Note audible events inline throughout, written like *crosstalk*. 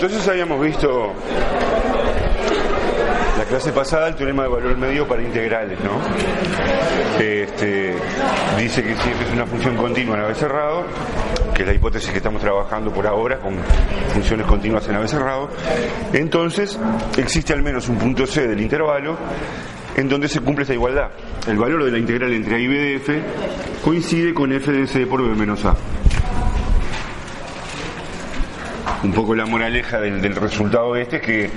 entonces habíamos visto la clase pasada el teorema de valor medio para integrales, ¿no? Este, dice que si es una función continua en AB cerrado, que es la hipótesis que estamos trabajando por ahora con funciones continuas en AB cerrado, entonces existe al menos un punto C del intervalo en donde se cumple esta igualdad. El valor de la integral entre A y B de F coincide con F de C por B menos A un poco la moraleja del, del, resultado este es que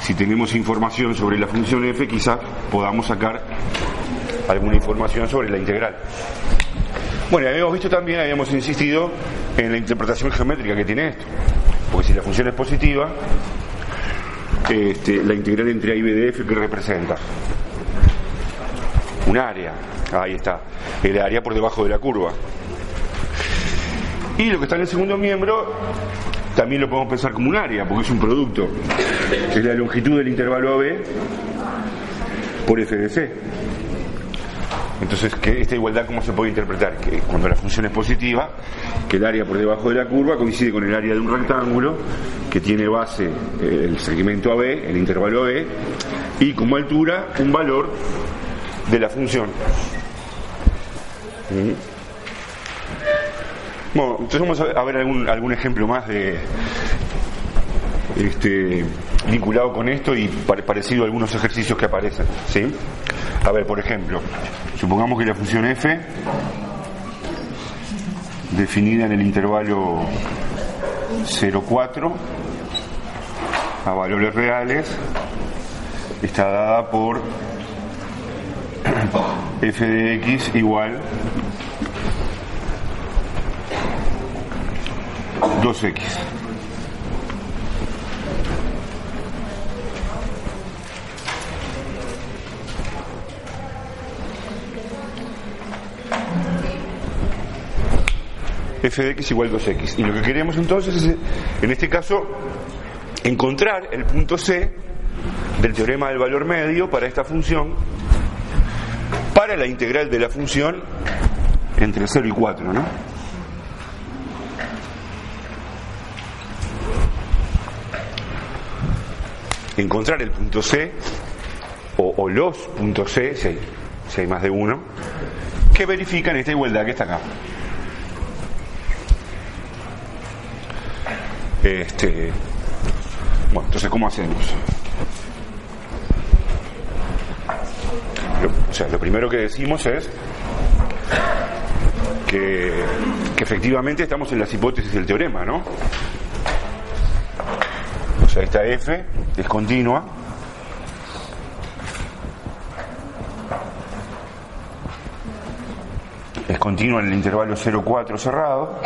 si tenemos información sobre la función f, quizás podamos sacar alguna información sobre la integral. Bueno, habíamos visto también, habíamos insistido en la interpretación geométrica que tiene esto. Porque si la función es positiva, este, la integral entre a y b de f, ¿qué representa? Un área. Ahí está. El área por debajo de la curva. Y lo que está en el segundo miembro también lo podemos pensar como un área, porque es un producto. Es la longitud del intervalo AB por f de c. Entonces, ¿qué, esta igualdad cómo se puede interpretar? Que cuando la función es positiva, que el área por debajo de la curva coincide con el área de un rectángulo que tiene base eh, el segmento AB, el intervalo AB, y como altura un valor de la función. ¿Mm? Bueno, entonces vamos a ver algún, ejemplo más de este, vinculado con esto y parecido a algunos ejercicios que aparecen. ¿sí? A ver, por ejemplo, supongamos que la función f, definida en el intervalo 0,4 a valores reales, está dada por f de x igual 2x. f de x igual 2x. Y lo que queremos entonces es, en este caso, encontrar el punto C del teorema del valor medio para esta función, para la integral de la función entre 0 y 4, ¿no? Encontrar el punto C o, los puntos C, si hay, más de uno, que verifican esta igualdad que está acá. Este, bueno, entonces, ¿cómo hacemos? O sea, lo primero que decimos es que efectivamente estamos en las hipótesis del teorema, ¿no? O sea, esta F es continua. Es continua en el intervalo 0,4 cerrado.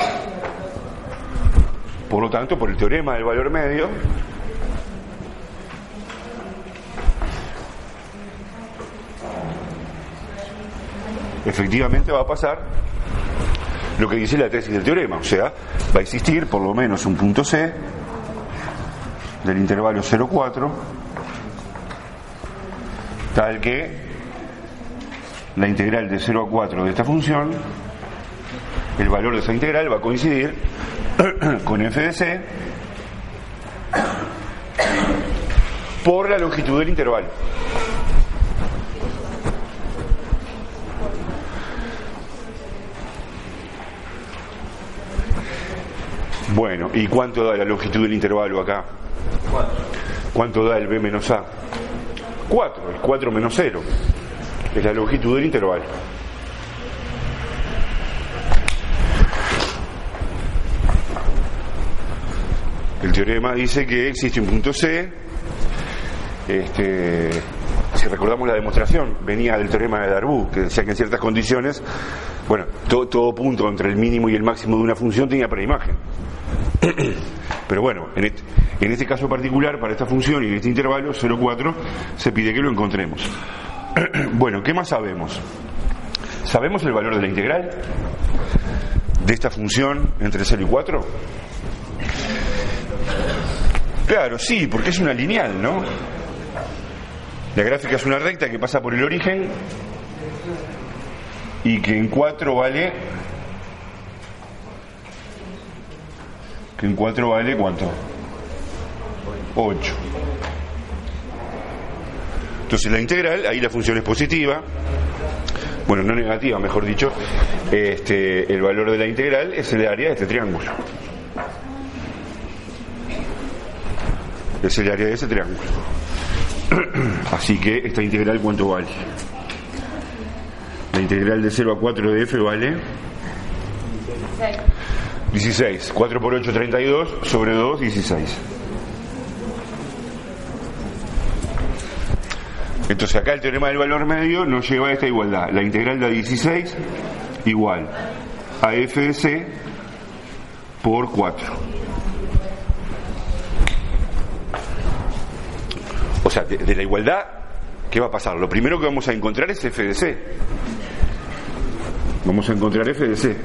Por lo tanto, por el teorema del valor medio, efectivamente va a pasar lo que dice la tesis del teorema, o sea, va a existir por lo menos un punto C del intervalo 0,4 tal que la integral de 0 a 4 de esta función el valor de esa integral va a coincidir *clears throat* con f de c por la longitud del intervalo. Bueno, ¿y cuánto da la longitud del intervalo acá? ¿Cuánto da el b menos a? 4, el 4 menos 0. Es la longitud del intervalo. El teorema dice que existe un punto C. Este, si recordamos la demostración, venía del teorema de Darboux, que decía que en ciertas condiciones Bueno, todo, punto entre el mínimo y el máximo de una función tenía preimagen. *clears throat* Pero bueno, en este, caso particular, para esta función y en este intervalo 0,4, se pide que lo encontremos. *clears throat* bueno, ¿qué más sabemos? ¿Sabemos el valor de la integral de esta función entre 0 y 4? Claro, sí, porque es una lineal, ¿no? La gráfica es una recta que pasa por el origen y que en 4 vale que en 4 vale cuánto 8 entonces la integral ahí la función es positiva. Bueno no negativa mejor dicho. Este, el valor de la integral es el área de este triángulo. Es el área de ese triángulo. *clears throat* Así que esta integral cuánto vale la integral de 0 a 4 de f vale 16. 4 por 8, 32. Sobre 2, 16. Entonces acá el teorema del valor medio nos lleva a esta igualdad. La integral de 16 igual a f de c por 4. O sea, de, de la igualdad, ¿qué va a pasar? Lo primero que vamos a encontrar es f de c. Vamos a encontrar f de c.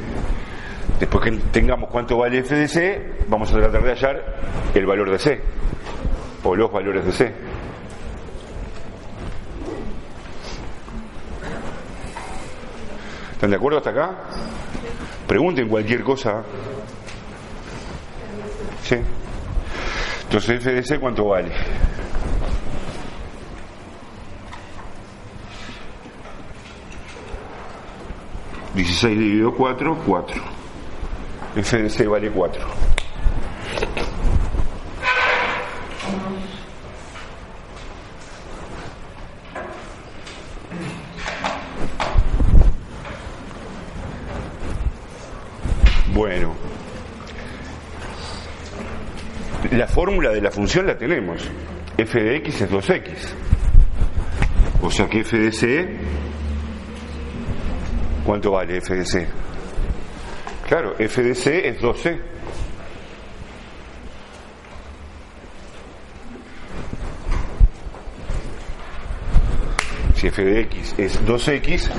Después que tengamos cuánto vale f de c, vamos a tratar de hallar el valor de c, o los valores de c. ¿Están de acuerdo hasta acá? Pregunten cualquier cosa. ¿Sí? Entonces f de c cuánto vale. 16 dividido 4, 4. F de C vale 4. Bueno, la fórmula de la función la tenemos. f de x es 2x. O sea que f de c ¿Cuánto vale FDC? Claro, FDC es 12. Si f de x es 2x,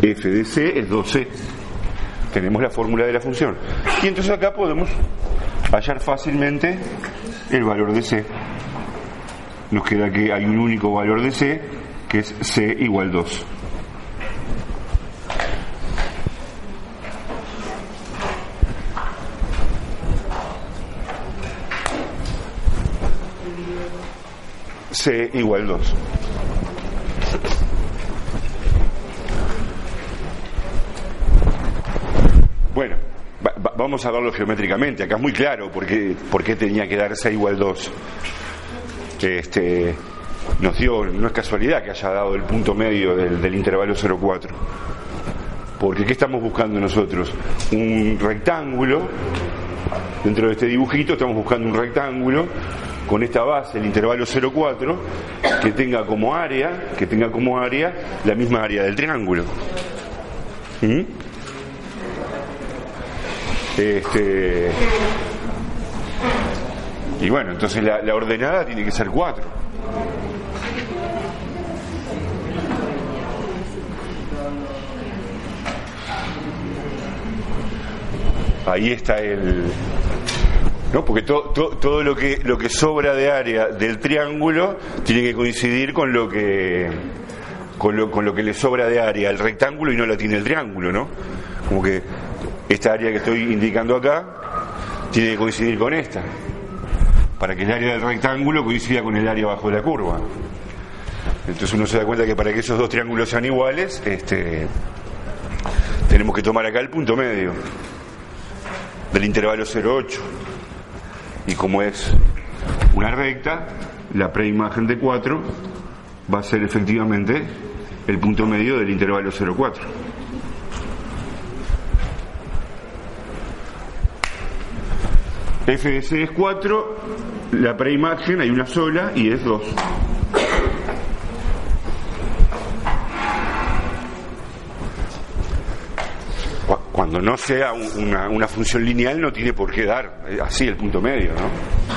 f de c es 12. Tenemos la fórmula de la función. Y entonces acá podemos hallar fácilmente el valor de c. Nos queda que hay un único valor de c, que es c igual 2. C igual 2. Bueno, vamos a verlo geométricamente. Acá es muy claro por qué, por qué tenía que dar C igual 2. Este, nos dio, no es casualidad que haya dado el punto medio del, del intervalo 0,4. Porque ¿qué estamos buscando nosotros? Un rectángulo. Dentro de este dibujito estamos buscando un rectángulo con esta base, el intervalo 0,4, que tenga como área, que tenga como área la misma área del triángulo. ¿Mm? Este, y bueno, entonces la, la ordenada tiene que ser 4. Ahí está el, ¿no? Porque todo lo que lo que sobra de área del triángulo tiene que coincidir con lo que con lo, con lo que le sobra de área al rectángulo y no la tiene el triángulo, ¿no? Como que esta área que estoy indicando acá tiene que coincidir con esta, para que el área del rectángulo coincida con el área bajo de la curva. Entonces uno se da cuenta que para que esos dos triángulos sean iguales, este, tenemos que tomar acá el punto medio del intervalo 0,8 y como es una recta, la preimagen de 4 va a ser efectivamente el punto medio del intervalo 0,4. FS es 4, la preimagen hay una sola y es 2. No sea una, una función lineal no tiene por qué dar eh, así el punto medio, ¿no?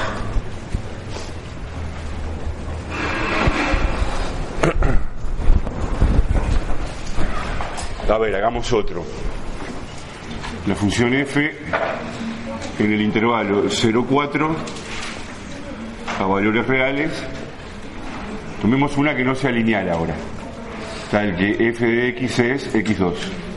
A ver, hagamos otro. La función f en el intervalo 0,4 a valores reales. Tomemos una que no sea lineal ahora. Tal que f de x es x2.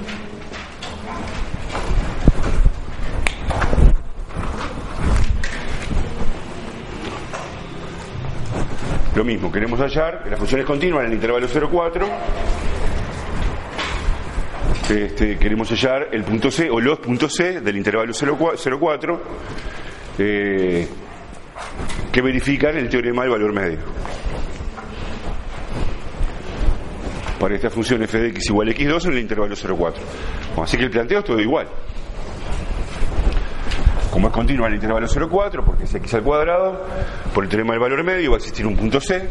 Lo mismo, queremos hallar las funciones continuas en el intervalo 0,4 este, queremos hallar el punto C o los puntos C del intervalo 0,4 eh, que verifican el teorema del valor medio. Para esta función f de x igual a x2 en el intervalo 0,4. así que el planteo es todo igual. Como es continua el intervalo 0,4, porque es x al cuadrado, por el teorema del valor medio va a existir un punto C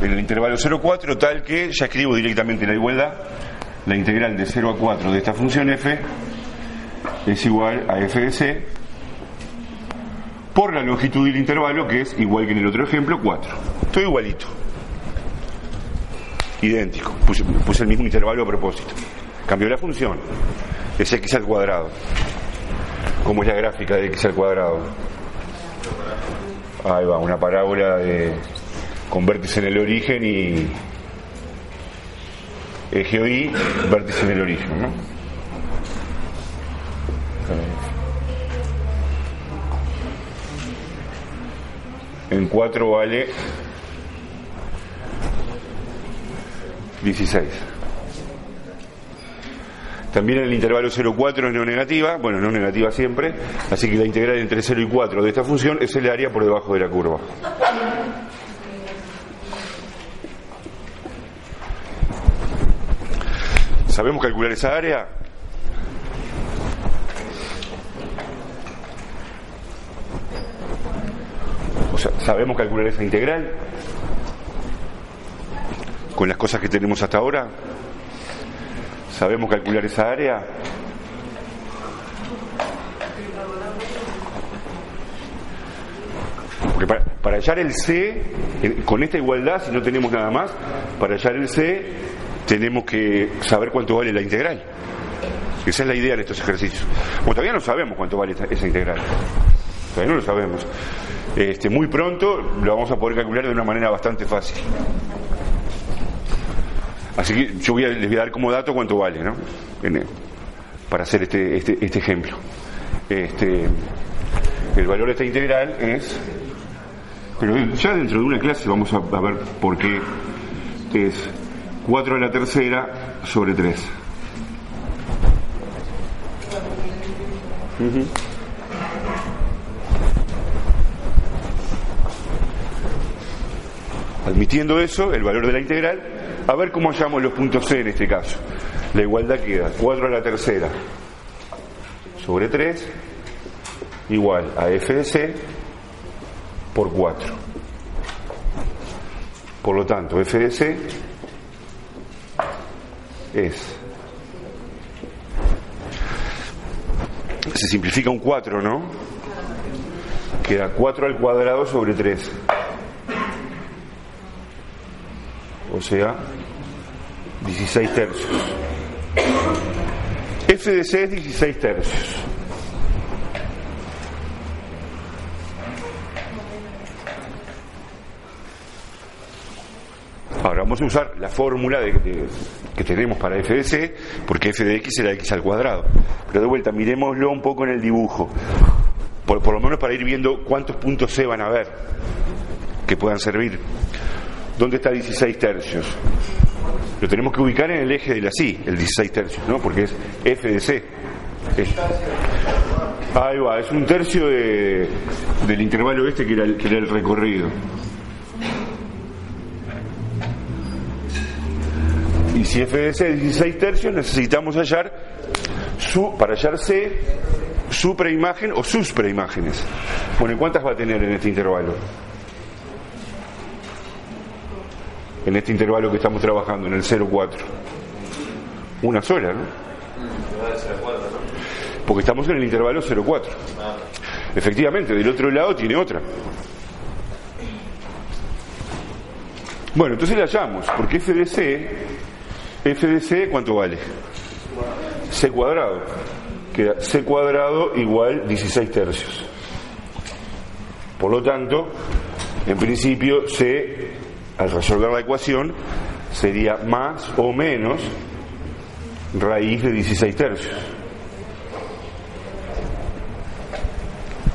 en el intervalo 0,4 tal que ya escribo directamente la igualdad la integral de 0 a 4 de esta función f es igual a f de c por la longitud del intervalo que es igual que en el otro ejemplo 4. Todo igualito. Idéntico. Puse, puse el mismo intervalo a propósito. Cambió la función. Es x al cuadrado. ¿Cómo es la gráfica de x al cuadrado? Ahí va, una parábola de, con vértice en el origen y eje Y, vértice en el origen. ¿no? En 4 vale 16. También el intervalo 0,4 es no negativa, bueno, no negativa siempre, así que la integral entre 0 y 4 de esta función es el área por debajo de la curva. ¿Sabemos calcular esa área? O sea, ¿sabemos calcular esa integral? Con las cosas que tenemos hasta ahora. ¿Sabemos calcular esa área? Porque para, hallar el C, con esta igualdad, si no tenemos nada más, para hallar el C tenemos que saber cuánto vale la integral. Esa es la idea de estos ejercicios. Bueno, todavía no sabemos cuánto vale esa integral. Todavía no lo sabemos. Este, muy pronto lo vamos a poder calcular de una manera bastante fácil. Así que yo voy a, les voy a dar como dato cuánto vale, ¿no? para hacer este, este, este ejemplo. Este, el valor de esta integral es, pero ya dentro de una clase vamos a, a ver por qué es 4 a la tercera sobre 3. Admitiendo eso, el valor de la integral, a ver cómo hallamos los puntos C en este caso. La igualdad queda 4 a la tercera sobre 3 igual a f de c por 4. Por lo tanto, f de c es. Se simplifica un 4, ¿no? Queda 4 al cuadrado sobre 3. O sea, 16 tercios. F de C es 16 tercios. Ahora vamos a usar la fórmula que tenemos para f de c, porque f de x era x al cuadrado. Pero de vuelta, miremoslo un poco en el dibujo, por, lo menos para ir viendo cuántos puntos c van a haber que puedan servir. ¿Dónde está 16 tercios? Lo tenemos que ubicar en el eje de la sí, el 16 tercios, ¿no? Porque es f de c. ahí va, es un tercio de, del intervalo este que era que era el recorrido. Y si f de c es 16 tercios, necesitamos hallar, su, para hallar c, su preimagen o sus preimágenes. Bueno, ¿cuántas va a tener en este intervalo? En este intervalo que estamos trabajando, en el 0,4. Una sola, ¿no? porque estamos en el intervalo 0,4. Efectivamente, del otro lado tiene otra. Bueno, entonces la hallamos, porque f de c, f de c, ¿cuánto vale? c cuadrado. Queda c cuadrado igual 16 tercios. Por lo tanto, en principio, c, al resolver la ecuación, sería más o menos raíz de 16 tercios.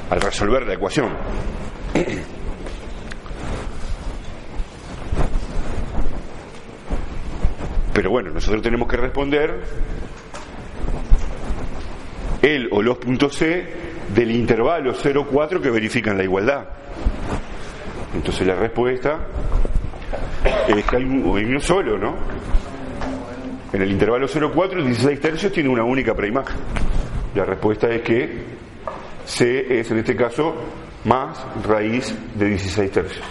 Al resolver la ecuación. Pero bueno, nosotros tenemos que responder el o los puntos C del intervalo 0,4 que verifican la igualdad. Entonces la respuesta es que hay, uno solo, ¿no? En el intervalo 0,4 16 tercios tiene una única preimagen. La respuesta es que C es en este caso más raíz de 16 tercios.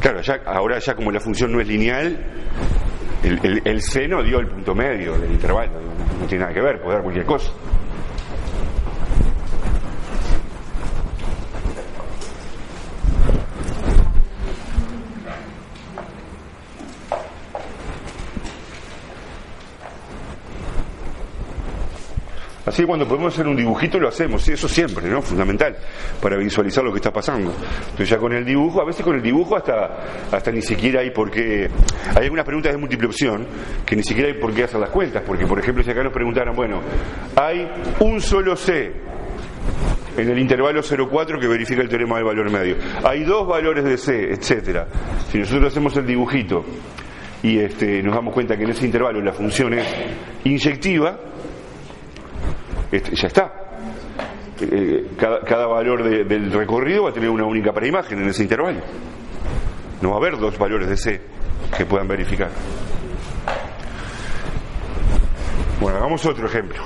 Claro, ahora ya como la función no es lineal, el, seno dio el punto medio del intervalo, no, no tiene nada que ver, puede dar cualquier cosa. Así que cuando podemos hacer un dibujito lo hacemos, sí, eso siempre, ¿no? Fundamental, para visualizar lo que está pasando. Entonces ya con el dibujo, a veces con el dibujo hasta, hasta ni siquiera hay por qué... Hay algunas preguntas de múltiple opción que ni siquiera hay por qué hacer las cuentas, porque por ejemplo si acá nos preguntaran, bueno, hay un solo C en el intervalo 0,4 que verifica el teorema del valor medio. Hay dos valores de C, etcétera. Si nosotros hacemos el dibujito y este, nos damos cuenta que en ese intervalo la función es inyectiva, ya está. Eh, cada, valor del recorrido va a tener una única preimagen en ese intervalo. No va a haber dos valores de C que puedan verificar. Bueno, hagamos otro ejemplo.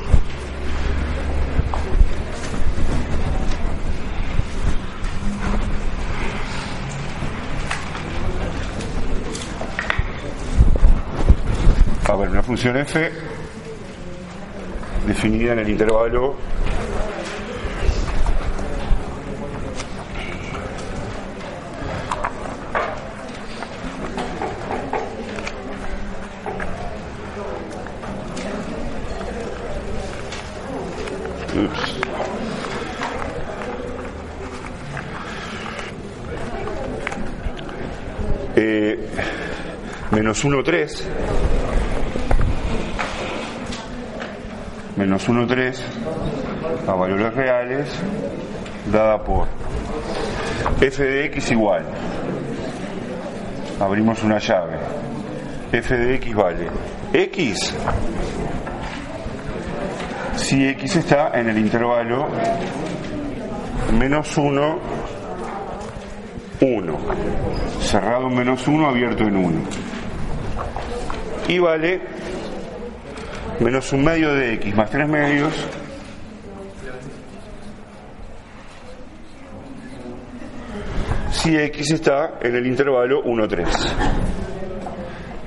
A ver, una función f definida en el intervalo. Eh, menos 1, menos 1,3 a valores reales dada por f de x igual. Abrimos una llave. f de x vale x. Si x está en el intervalo menos 1 1 cerrado en menos 1 abierto en 1 y vale menos un medio de x más tres medios. Si x está en el intervalo 1, 3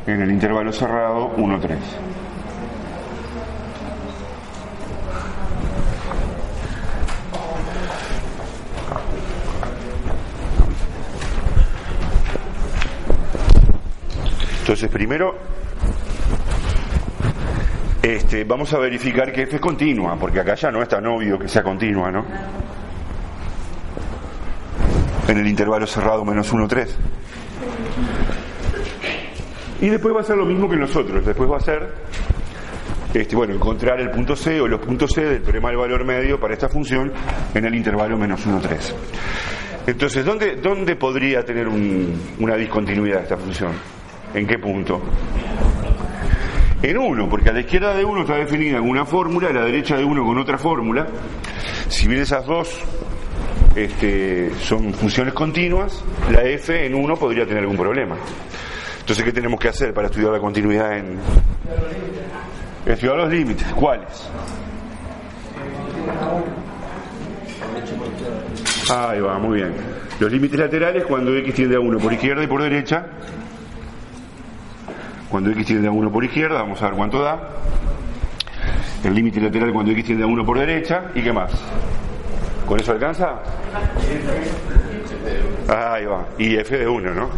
en el intervalo cerrado 1, 3 entonces primero este, vamos a verificar que f es continua, porque acá ya no es tan obvio que sea continua, ¿no? En el intervalo cerrado menos 1, 3. Y después va a ser lo mismo que nosotros, después va a ser, este, bueno, encontrar el punto C o los puntos C del teorema del valor medio para esta función en el intervalo menos 1, 3. Entonces, ¿dónde, dónde podría tener una discontinuidad esta función? ¿En qué punto? En uno, porque a la izquierda de uno está definida con una fórmula, a la derecha de uno con otra fórmula. Si bien esas dos este, son funciones continuas, la f en uno podría tener algún problema. Entonces, ¿qué tenemos que hacer para estudiar la continuidad en... Estudiar los límites, ¿cuáles? Ahí va, muy bien. Los límites laterales cuando x tiende a 1 por izquierda y por derecha. Cuando x tiende a 1 por izquierda, vamos a ver cuánto da. El límite lateral cuando x tiende a 1 por derecha. ¿Y qué más? ¿Con eso alcanza? Ahí va. Y f de 1, ¿no?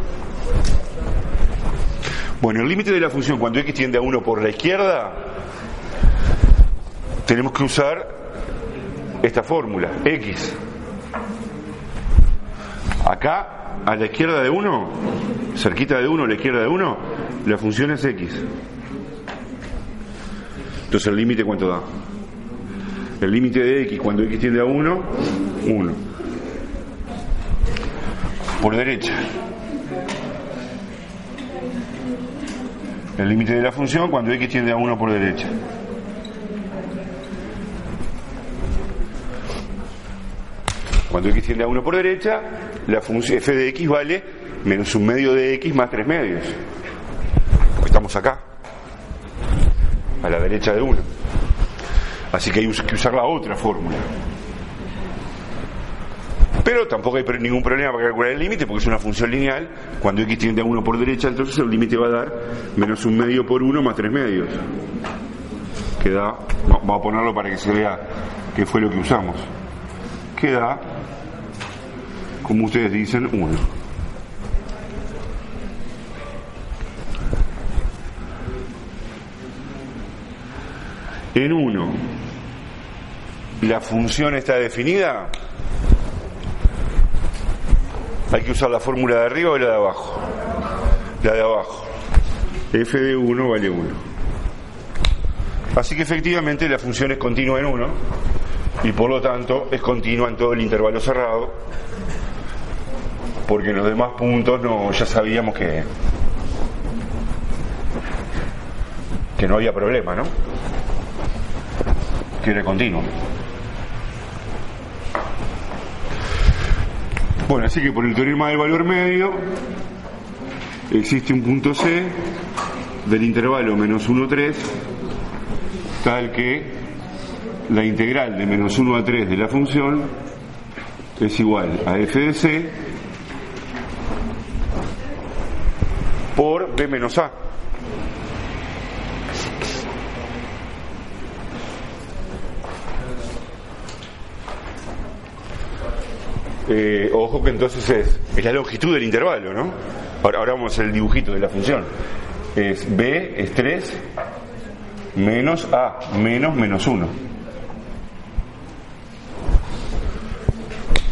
Bueno, el límite de la función cuando x tiende a 1 por la izquierda, tenemos que usar esta fórmula, x. Acá, a la izquierda de 1, cerquita de 1, a la izquierda de 1, la función es x. Entonces el límite cuánto da? El límite de x cuando x tiende a 1, 1. Por derecha. El límite de la función cuando x tiende a 1 por derecha. Cuando x tiende a 1 por derecha, la función f de x vale menos un medio de x más 3 medios. Porque estamos acá, a la derecha de 1. Así que hay que usar la otra fórmula. Pero tampoco hay ningún problema para calcular el límite porque es una función lineal. Cuando x tiende a 1 por derecha, entonces el límite va a dar menos un medio por 1 más 3 medios. Que da, vamos a ponerlo para que se vea qué fue lo que usamos. Que da, como ustedes dicen, 1. En 1, la función está definida, hay que usar la fórmula de arriba o la de abajo. La de abajo. f de 1 vale 1. Así que efectivamente la función es continua en 1 y por lo tanto es continua en todo el intervalo cerrado porque los demás puntos no, ya sabíamos que que no había problema, ¿no? Que era continuo. Bueno, así que por el teorema del valor medio existe un punto C del intervalo menos 1 3 tal que la integral de menos 1 a 3 de la función es igual a f de c por b menos a. Eh, ojo que entonces es, es, la longitud del intervalo, ¿no? Ahora, ahora vamos a hacer el dibujito de la función. Es b es 3 menos a menos menos 1.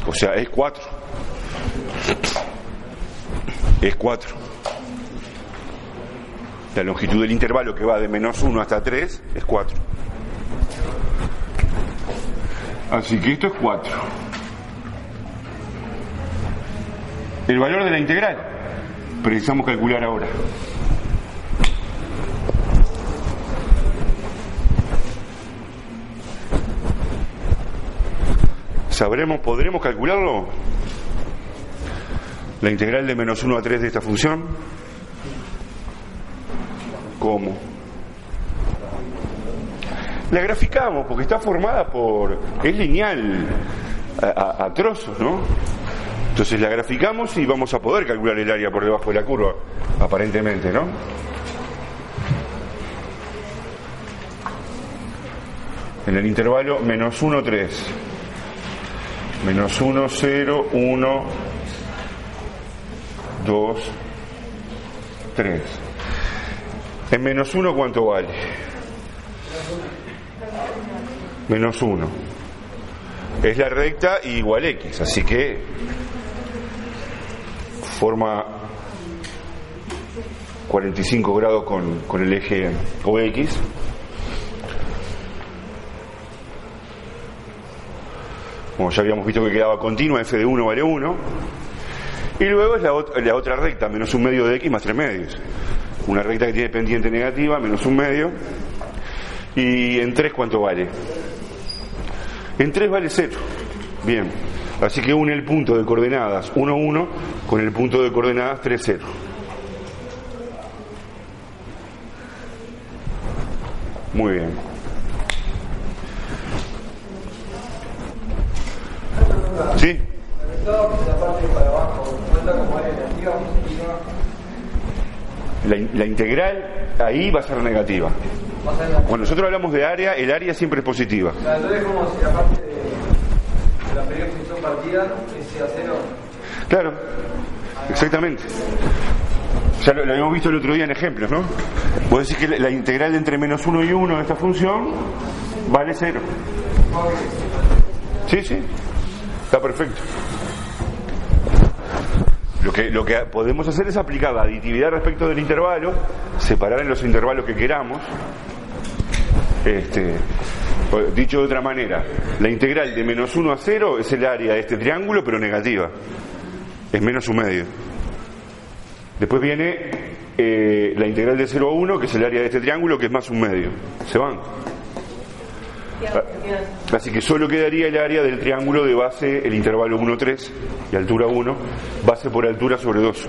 O sea, es 4. Es 4. La longitud del intervalo que va de menos 1 hasta 3 es 4. Así que esto es 4. El valor de la integral precisamos calcular ahora. ¿Sabremos, podremos calcularlo? La integral de menos 1 a 3 de esta función. ¿Cómo? La graficamos porque está formada por... es lineal a, a, a trozos, ¿no? Entonces la graficamos y vamos a poder calcular el área por debajo de la curva, aparentemente, ¿no? En el intervalo menos 1, 3. Menos 1, 0, 1, 2, 3. En menos 1, ¿cuánto vale? Menos 1. Es la recta igual x, así que forma 45 grados con, con el eje OX. Como ya habíamos visto que quedaba continua, f de 1 vale 1. Y luego es la, la, otra recta, menos un medio de x más 3 medios. Una recta que tiene pendiente negativa, menos un medio. ¿Y en 3 cuánto vale? En 3 vale 0. Bien. Así que une el punto de coordenadas 1, 1 con el punto de coordenadas 3, 0. Muy bien. ¿Sí? La, la integral ahí va a ser negativa. Cuando nosotros hablamos de área, el área siempre es positiva. Claro, exactamente. Ya lo, lo habíamos visto el otro día en ejemplos, ¿no? Vos decís que la, la integral entre menos 1 y 1 de esta función vale 0. Sí, sí, está perfecto. Lo que, lo que podemos hacer es aplicar la aditividad respecto del intervalo, separar en los intervalos que queramos. Este, dicho de otra manera, la integral de menos 1 a 0 es el área de este triángulo, pero negativa. Es menos un medio. Después viene eh, la integral de 0 a 1, que es el área de este triángulo, que es más un medio. ¿Se van? Así que solo quedaría el área del triángulo de base, el intervalo 1, 3 y altura 1, base por altura sobre 2.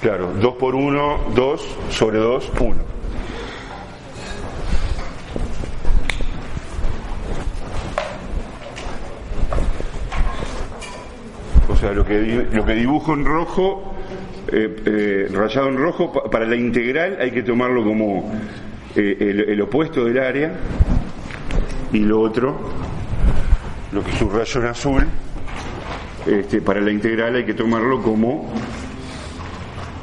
Claro, 2 por 1, 2 sobre 2, 1. O sea, lo que, lo que dibujo en rojo, eh, eh, rayado en rojo, pa- para la integral hay que tomarlo como eh, el, opuesto del área y lo otro, lo que subrayo en azul, este, para la integral hay que tomarlo como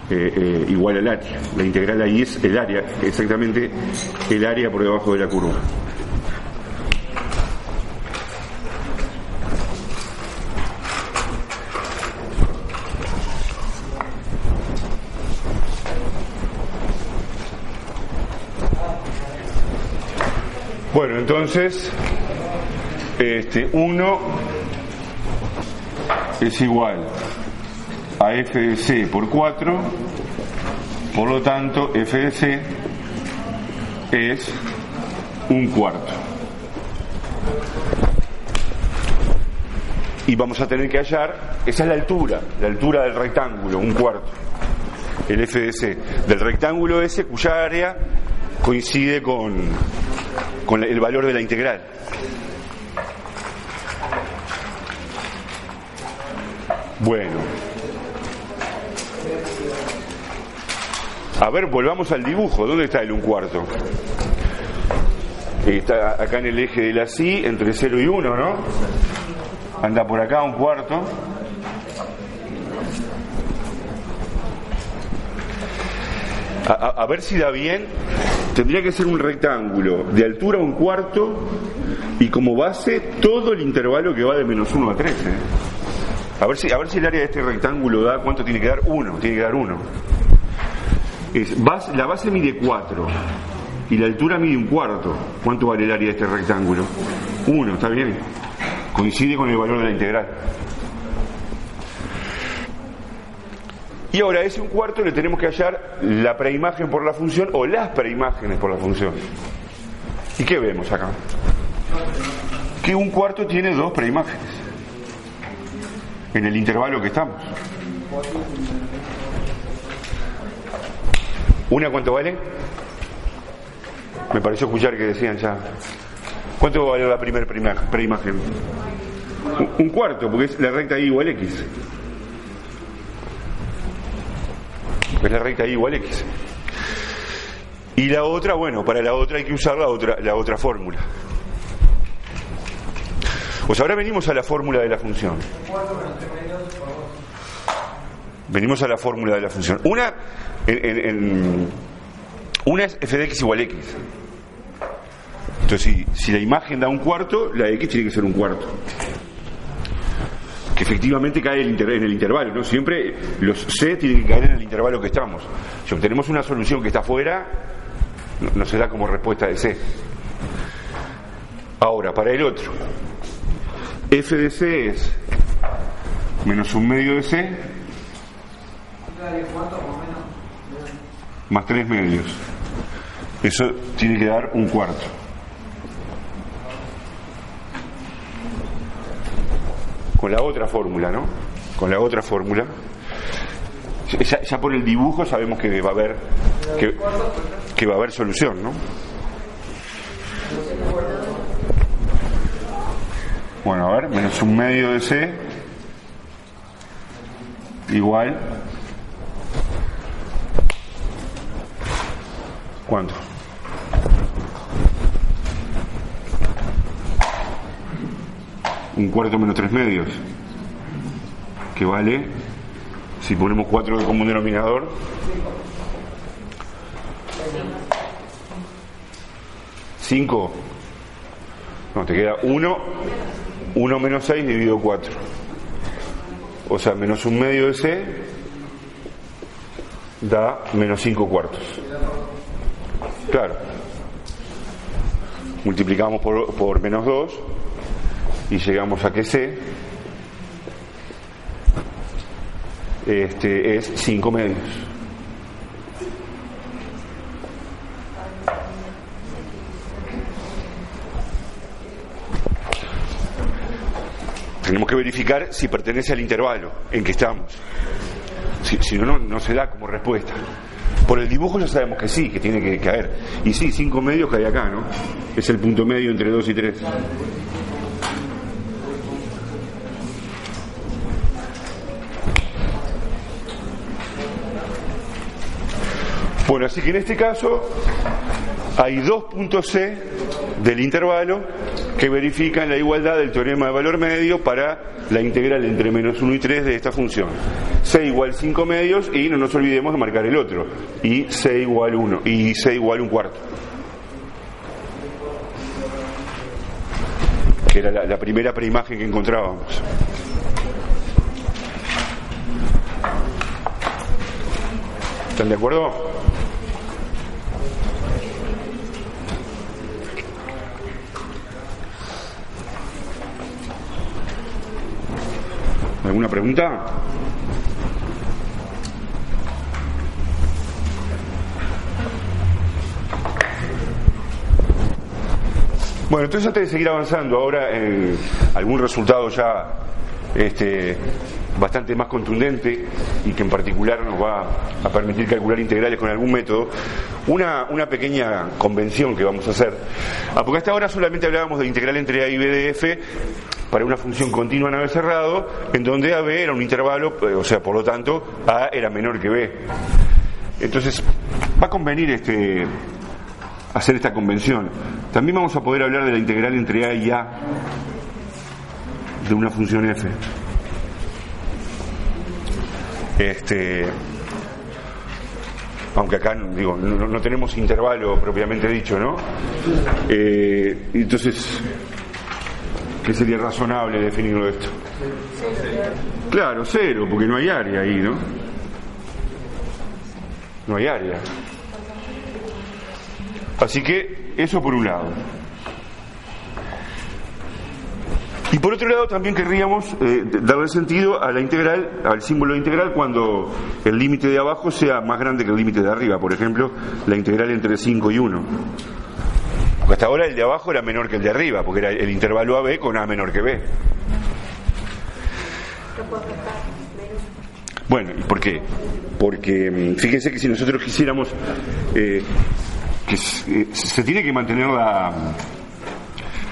eh, eh, igual al área. La integral ahí es el área, exactamente el área por debajo de la curva. Bueno, entonces, este 1 es igual a f de c por 4, por lo tanto, f de c es un cuarto. Y vamos a tener que hallar, esa es la altura, la altura del rectángulo, un cuarto, el f de c, del rectángulo ese cuya área coincide con, con el valor de la integral. Bueno. A ver, volvamos al dibujo. ¿Dónde está el un cuarto? Está acá en el eje de la sí, entre 0 y 1, ¿no? Anda por acá un cuarto. A, a- a ver si da bien. Tendría que ser un rectángulo de altura un cuarto y como base todo el intervalo que va de menos 1 a 13. A ver si, a ver si el área de este rectángulo da cuánto tiene que dar 1, tiene que dar 1. Es, base- la base mide 4 y la altura mide un cuarto. ¿Cuánto vale el área de este rectángulo? 1, ¿está bien? Coincide con el valor de la integral. Y ahora ese un cuarto le tenemos que hallar la preimagen por la función o las preimágenes por la función. ¿Y qué vemos acá? Que un cuarto tiene dos preimágenes en el intervalo que estamos. ¿Una cuánto vale? Me pareció escuchar que decían ya. ¿Cuánto vale la primera preima- preimagen? Un cuarto, porque es la recta y igual x. Es la recta y igual x. Y la otra, bueno, para la otra hay que usar la otra, la otra fórmula. Pues ahora venimos a la fórmula de la función. Venimos a la fórmula de la función. Una, en, una es f de x igual x. Entonces, si, si la imagen da un cuarto, la x tiene que ser un cuarto. Que efectivamente cae en el intervalo, ¿no? Siempre los c tienen que caer en el intervalo que estamos. Si obtenemos una solución que está fuera, no será como respuesta de c. Ahora, para el otro, f de c es menos un medio de c más tres medios. Eso tiene que dar un cuarto. Con la otra fórmula, ¿no? Con la otra fórmula. Ya, por el dibujo sabemos que va a haber que, que va a haber solución, ¿no? Bueno, a ver, menos un medio de C igual. ¿Cuánto? Un cuarto menos tres medios. Que vale, si ponemos cuatro de común denominador, cinco. No, te queda uno, uno menos seis dividido cuatro. O sea, menos un medio de C da menos cinco cuartos. Claro. Multiplicamos por, por menos 2 y llegamos a que C este, es 5 medios. Tenemos que verificar si pertenece al intervalo en que estamos. Si, si no, no, no se da como respuesta. Por el dibujo ya sabemos que sí, que tiene que caer. Y sí, 5 medios cae acá, ¿no? Es el punto medio entre 2 y 3. Bueno, así que en este caso hay dos puntos C del intervalo que verifican la igualdad del teorema de valor medio para la integral entre menos 1 y 3 de esta función. C igual 5 medios y no nos olvidemos de marcar el otro. Y C igual 1 y C igual un cuarto. Que era la, la primera preimagen que encontrábamos. ¿Están de acuerdo? ¿Alguna pregunta? Bueno, entonces antes de seguir avanzando, ahora en algún resultado ya este, bastante más contundente y que en particular nos va a permitir calcular integrales con algún método, una, una pequeña convención que vamos a hacer. Ah, porque hasta ahora solamente hablábamos de integral entre A y B de F para una función continua en AB cerrado, en donde AB era un intervalo, eh, o sea, por lo tanto, A era menor que B. Entonces, va a convenir este, hacer esta convención. También vamos a poder hablar de la integral entre A y A de una función F. Este, aunque acá digo, no, tenemos intervalo propiamente dicho, ¿no? Eh, entonces, ¿qué sería razonable definirlo esto? Claro, cero, porque no hay área ahí, ¿no? No hay área. Así que eso por un lado. Y por otro lado también querríamos eh, darle sentido a la integral, al símbolo de integral cuando el límite de abajo sea más grande que el límite de arriba, por ejemplo, la integral entre 5 y 1. Porque hasta ahora el de abajo era menor que el de arriba, porque era el intervalo AB con A menor que B. Bueno, ¿y por qué? Porque mm, fíjense que si nosotros quisiéramos eh, que se, eh, se tiene que mantener la,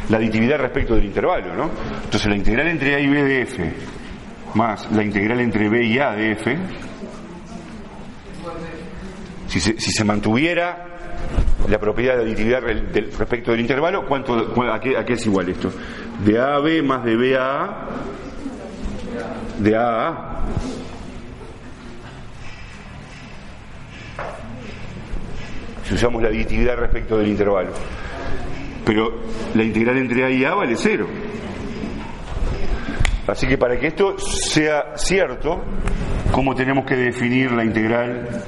la aditividad respecto del intervalo, ¿no? Entonces la integral entre A y B de F más la integral entre B y A de F, si si se mantuviera la propiedad de aditividad respecto del intervalo, ¿cuánto, cu- a, qué, a qué es igual esto? De A B más de B a de a A. Si usamos la aditividad respecto del intervalo. Pero la integral entre A y A vale cero. Así que para que esto sea cierto, ¿cómo tenemos que definir la integral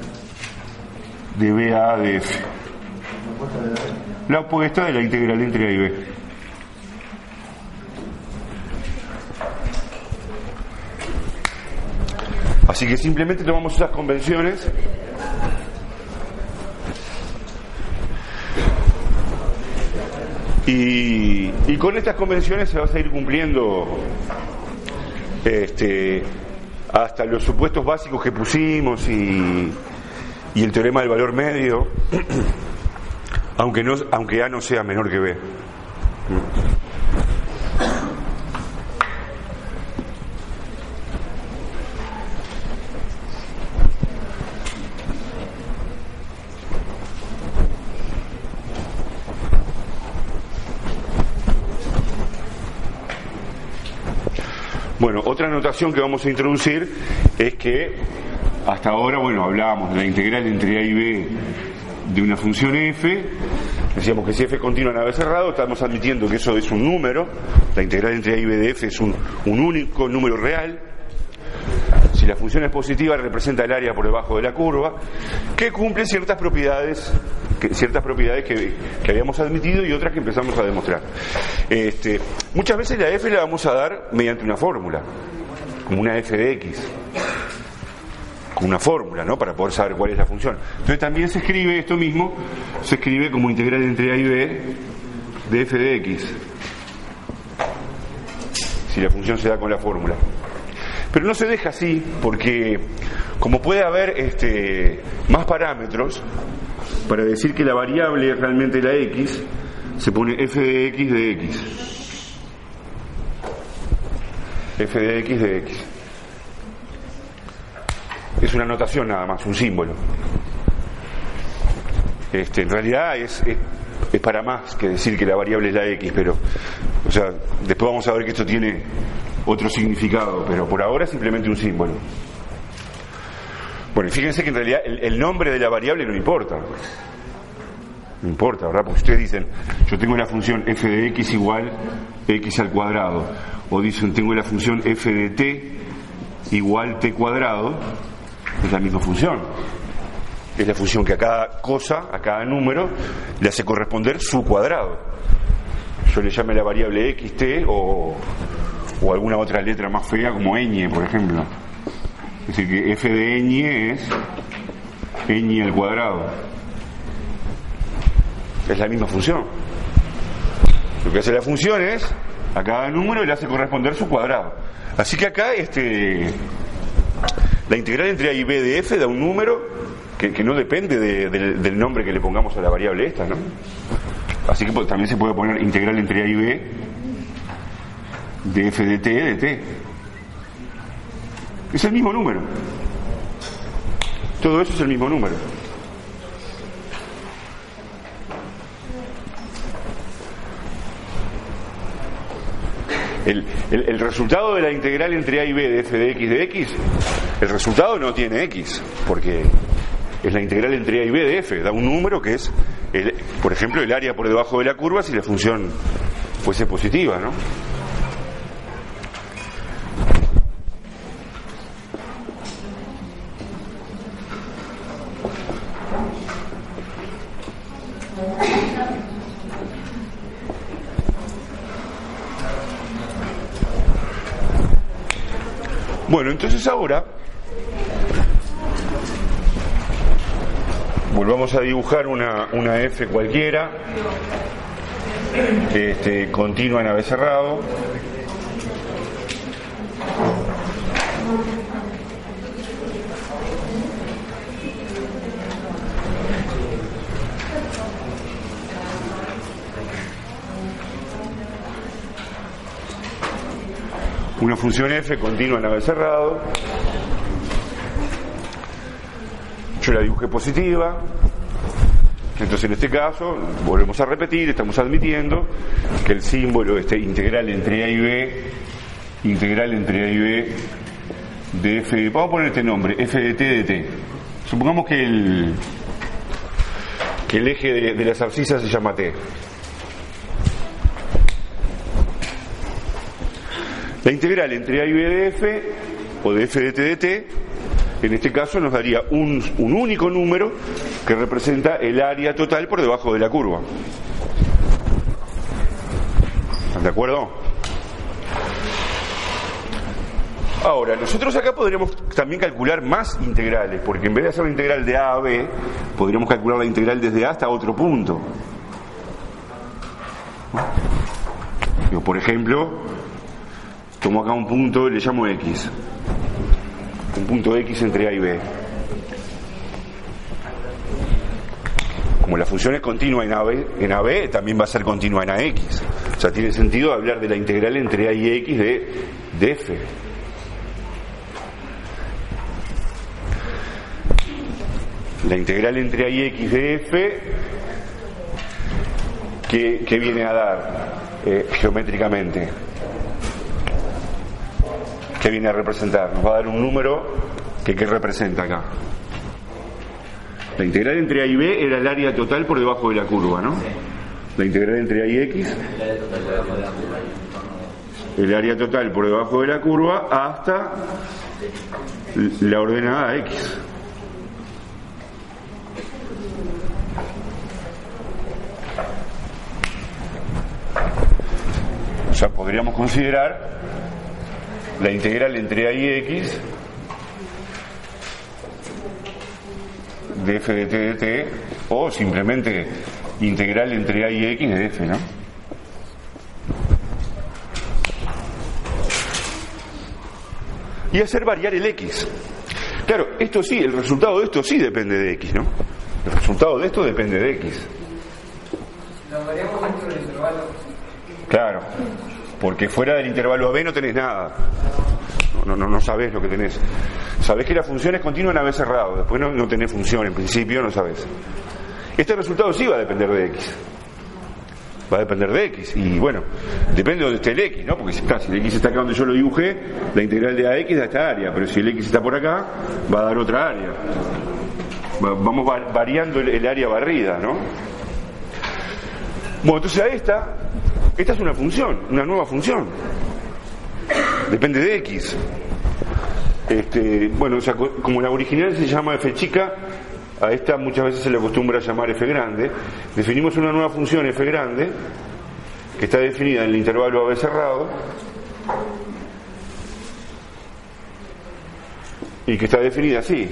de B a A de F? La opuesta de la integral entre A y B. Así que simplemente tomamos esas convenciones Y, con estas convenciones se va a seguir cumpliendo este, hasta los supuestos básicos que pusimos y el teorema del valor medio, aunque, no, aunque A no sea menor que B. Bueno, otra anotación que vamos a introducir es que hasta ahora, bueno, hablábamos de la integral entre A y B de una función f, decíamos que si f continúa en A cerrado, estamos admitiendo que eso es un número, la integral entre A y B de f es un, un único número real, si la función es positiva representa el área por debajo de la curva, que cumple ciertas propiedades, que, ciertas propiedades que, que, habíamos admitido y otras que empezamos a demostrar. Este, muchas veces la f la vamos a dar mediante una fórmula, como una f de x una fórmula, ¿no? Para poder saber cuál es la función. Entonces también se escribe esto mismo, se escribe como integral entre a y b de f de x, si la función se da con la fórmula. Pero no se deja así, porque como puede haber este, más parámetros, para decir que la variable es realmente la x, se pone f de x de x. f de x de x una notación nada más, un símbolo. Este, en realidad es, es, para más que decir que la variable es la x, pero, o sea, después vamos a ver que esto tiene otro significado, pero por ahora es simplemente un símbolo. Bueno, y fíjense que en realidad el, el nombre de la variable no importa. No importa, ¿verdad? Porque ustedes dicen, yo tengo la función f de x igual x al cuadrado. O dicen, tengo la función f de t igual t cuadrado es la misma función. Es la función que a cada cosa, a cada número, le hace corresponder su cuadrado. Yo le llame la variable xt o, o alguna otra letra más fea como ñ, por ejemplo. Es decir, que f de ñ es ñ al cuadrado. Es la misma función. Lo que hace la función es a cada número le hace corresponder su cuadrado. Así que acá este la integral entre A y B de f da un número que, no depende del nombre que le pongamos a la variable esta, ¿no? Así que pues, también se puede poner integral entre A y B de f de t de t. Es el mismo número. Todo eso es el mismo número. El, resultado de la integral entre a y b de f de x de x, el resultado no tiene x, porque es la integral entre a y b de f, da un número que es, por ejemplo, el área por debajo de la curva si la función fuese positiva, ¿no? Entonces ahora volvamos a dibujar una, una F cualquiera, este, continua en cerrado. Una función f continua en ave cerrado. Yo la dibujé positiva. Entonces en este caso, volvemos a repetir, estamos admitiendo que el símbolo este integral entre A y B, integral entre A y B de f, vamos a poner este nombre, f de t de t. Supongamos que el, que el eje de, de las abscisas se llama t. La integral entre A y B de f, o de f de t de t, en este caso nos daría un, único número que representa el área total por debajo de la curva. ¿Están de acuerdo? Ahora, nosotros acá podríamos también calcular más integrales, porque en vez de hacer la integral de A a B, podríamos calcular la integral desde A hasta otro punto. por ejemplo, Tomo acá un punto, le llamo X. Un punto X entre A y B. Como la función es continua en AB, en AB también va a ser continua en AX. O sea, tiene sentido hablar de la integral entre A y X de, de F. La integral entre A y X de F, ¿qué, viene a dar eh, geométricamente? ¿Qué viene a representar? Nos va a dar un número que ¿qué representa acá. La integral entre A y B era el área total por debajo de la curva, ¿no? La integral entre A y X. El área total por debajo de la curva hasta la ordenada X. O sea, podríamos considerar la integral entre A y X de f de t de t o simplemente integral entre a y x de f, ¿no? Y hacer variar el x. Claro, esto sí, el resultado de esto sí depende de x, ¿no? El resultado de esto depende de x. Lo variamos dentro del intervalo. Claro, porque fuera del intervalo AB no tenés nada. No, no, no sabés lo que tenés. Sabés que la función es continua una vez cerrado, después no, no tenés función, en principio no sabés. Este resultado sí va a depender de X. Va a depender de X. Y bueno, depende de donde esté el X, ¿no? Porque si, el X está acá donde yo lo dibujé, la integral de AX da esta área. Pero si el X está por acá, va a dar otra área. Va- Vamos va- variando el área barrida, ¿no? Bueno, entonces a esta, esta es una función, una nueva función. Depende de X. Este, bueno, o sea, co- como la original se llama f chica, a esta muchas veces se le acostumbra llamar f grande. Definimos una nueva función f grande, que está definida en el intervalo AB cerrado, y que está definida así.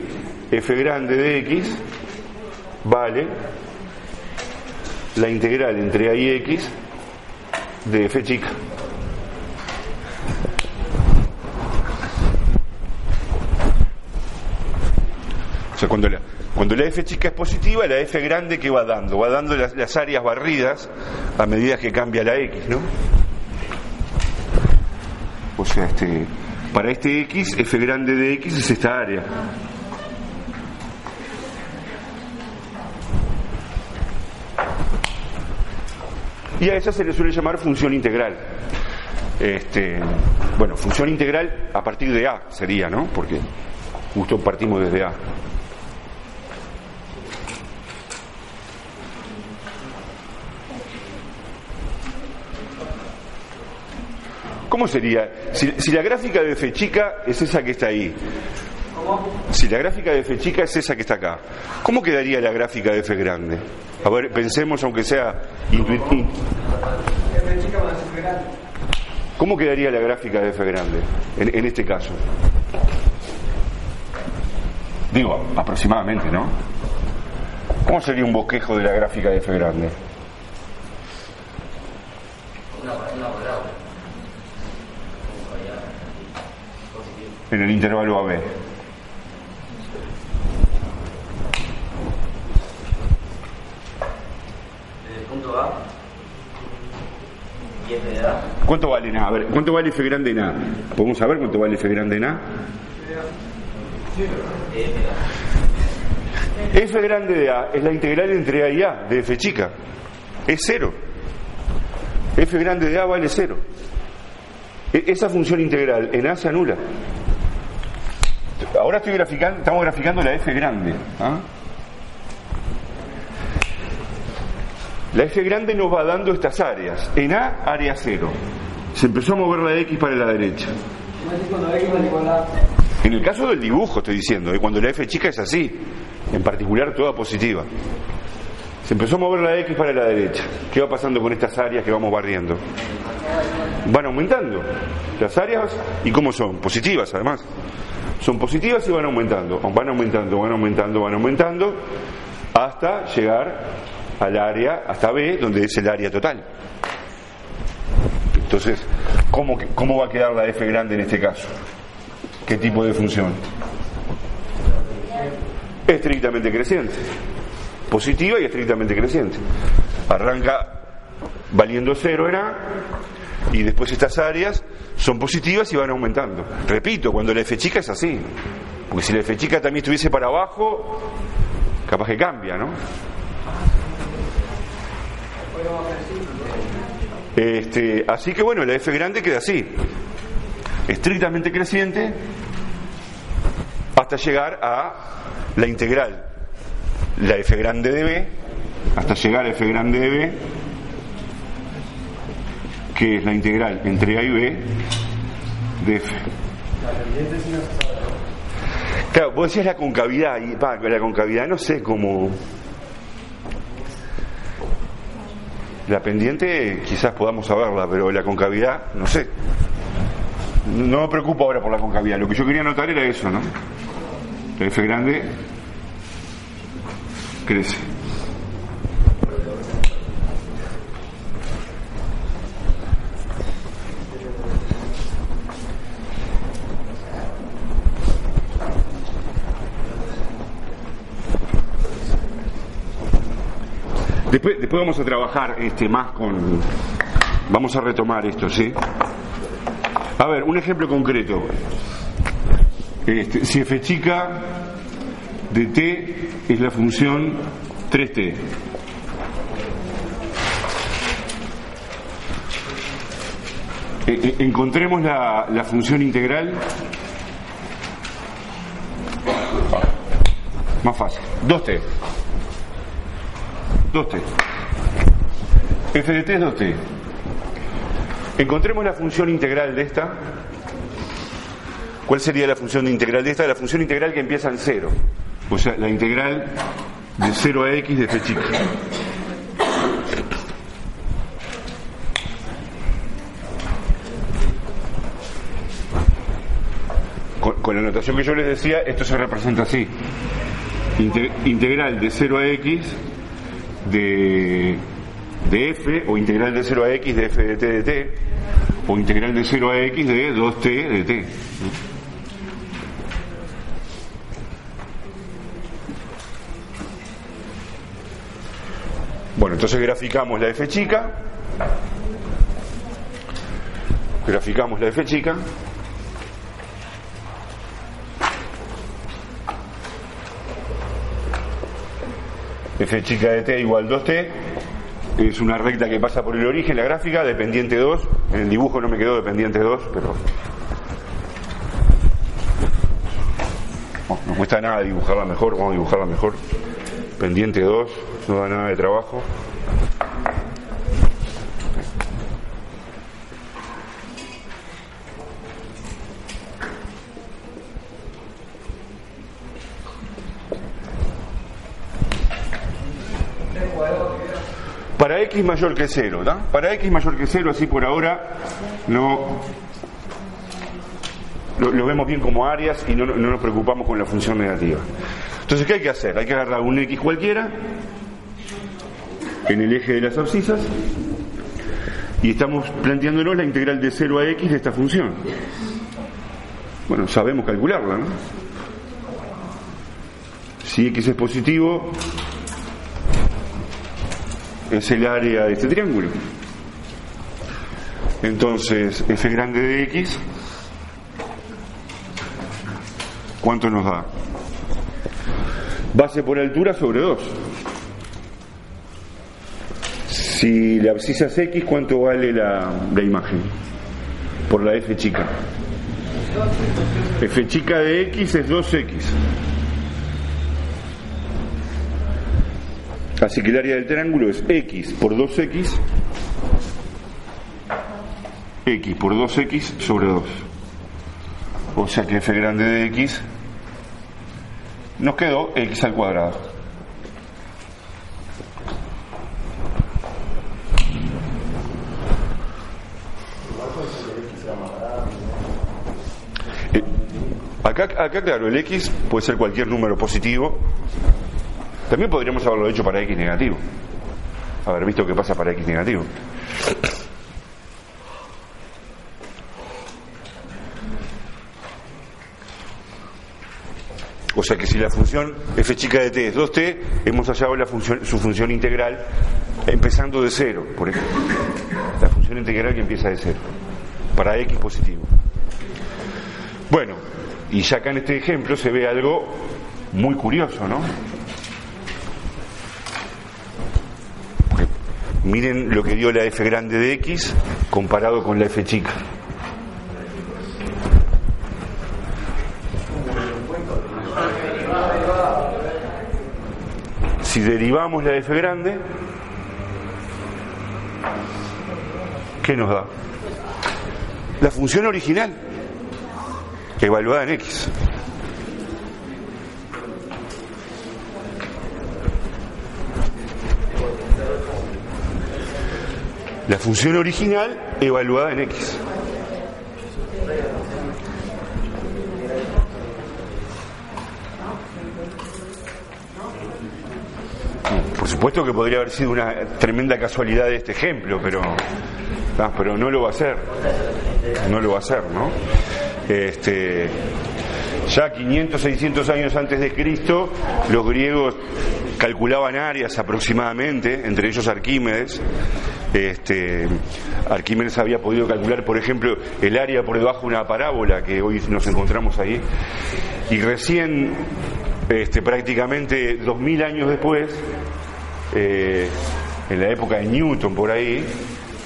f grande de x vale la integral entre a y x de f chica. O sea, cuando la, cuando la f chica es positiva, la f grande que va dando, va dando las, las áreas barridas a medida que cambia la x, ¿no? O sea, este, para este x, f grande de x es esta área. Y a esa se le suele llamar función integral. Este, bueno, función integral a partir de A sería, ¿no? Porque justo partimos desde A. ¿Cómo sería? Si, si la gráfica de f chica es esa que está ahí, si la gráfica de f chica es esa que está acá, ¿cómo quedaría la gráfica de f grande? A ver, pensemos aunque sea intuitivo. ¿Cómo quedaría la gráfica de f grande en, en este caso? Digo, aproximadamente, ¿no? ¿Cómo sería un bosquejo de la gráfica de f grande? En el intervalo AB. ¿Cuánto vale? A ver, ¿cuánto vale f grande en A? ¿Podemos saber cuánto vale f grande en A? F grande de A es la integral entre A y A de f chica. Es cero. F grande de A vale cero. E- Esa función integral en A se anula. Ahora estoy graficando, estamos graficando la F grande. ¿ah? La F grande nos va dando estas áreas. En A, área cero. Se empezó a mover la X para la derecha. En el caso del dibujo estoy diciendo, ¿eh? cuando la F chica es así, en particular toda positiva. Se empezó a mover la X para la derecha. ¿Qué va pasando con estas áreas que vamos barriendo? Van aumentando. Las áreas, ¿y cómo son? Positivas además. Son positivas y van aumentando. Van aumentando, van aumentando, van aumentando, hasta llegar al área, hasta B, donde es el área total. Entonces, ¿cómo, ¿cómo va a quedar la F grande en este caso? ¿Qué tipo de función? Estrictamente creciente. Positiva y estrictamente creciente. Arranca valiendo cero en A y después estas áreas son positivas y van aumentando. Repito, cuando la F chica es así. Porque si la F chica también estuviese para abajo, capaz que cambia, ¿no? Este, así que bueno, la F grande queda así. estrictamente creciente hasta llegar a la integral, la f grande de b, hasta llegar a f grande de b, que es la integral entre a y b de f. Claro, vos decías la concavidad, y pa, la concavidad no sé cómo. La pendiente quizás podamos saberla, pero la concavidad, no sé. No me preocupo ahora por la concavidad. Lo que yo quería notar era eso, ¿no? La F grande crece. Después, vamos a trabajar este más con. Vamos a retomar esto, ¿sí? A ver, un ejemplo concreto. Este, si f chica de t es la función 3t. E- e- encontremos la función integral. Más fácil. 2t. 2t. f de t es 2t. Encontremos la función integral de esta. ¿Cuál sería la función integral de esta? La función integral que empieza en 0. O sea, la integral de 0 a x de f chica. Con, con la notación que yo les decía, esto se representa así. Inte- integral de 0 a x de, f, o integral de 0 a x de f de t de t, o integral de 0 a x de 2t de t. Bueno, entonces graficamos la f chica, graficamos la f chica, f chica de t igual 2t, es una recta que pasa por el origen, la gráfica, dependiente 2, en el dibujo no me quedó dependiente 2, pero no, no cuesta nada dibujarla mejor, vamos a dibujarla mejor, pendiente 2, no da nada de trabajo. Para x mayor que 0, ¿da? Para x mayor que 0, así por ahora no lo, vemos bien como áreas y no, no nos preocupamos con la función negativa. Entonces, ¿qué hay que hacer? Hay que agarrar un x cualquiera en el eje de las abscisas y estamos planteándonos la integral de 0 a x de esta función. Bueno, sabemos calcularla, ¿no? Si x es positivo, es el área de este triángulo. Entonces, f grande de x, ¿cuánto nos da? Base por altura sobre 2. Si la abscisa es x, ¿cuánto vale la, la imagen? Por la f chica. f chica de x es 2x. Así que el área del triángulo es x por 2x, x por 2x sobre 2. O sea que f grande de x nos quedó x al cuadrado. Eh, Acá, acá, claro, el x puede ser cualquier número positivo. También podríamos haberlo hecho para x negativo. Haber visto qué pasa para x negativo. O sea que si la función f chica de t es 2t, hemos hallado la función, su función integral empezando de cero, por ejemplo. La función integral que empieza de cero, para x positivo. Bueno, y ya acá en este ejemplo se ve algo muy curioso, ¿no? Miren lo que dio la f grande de x comparado con la f chica. Si derivamos la f grande, ¿qué nos da? La función original, evaluada en x. La función original evaluada en x. Por supuesto que podría haber sido una tremenda casualidad de este ejemplo, pero, ah, pero no lo va a ser. No lo va a ser, ¿no? Este, ya 500, 600 años antes de Cristo, los griegos calculaban áreas aproximadamente, entre ellos Arquímedes. Este, Arquímedes había podido calcular, por ejemplo, el área por debajo de una parábola que hoy nos encontramos ahí. Y recién, este, prácticamente 2000 años después, eh, en la época de Newton por ahí,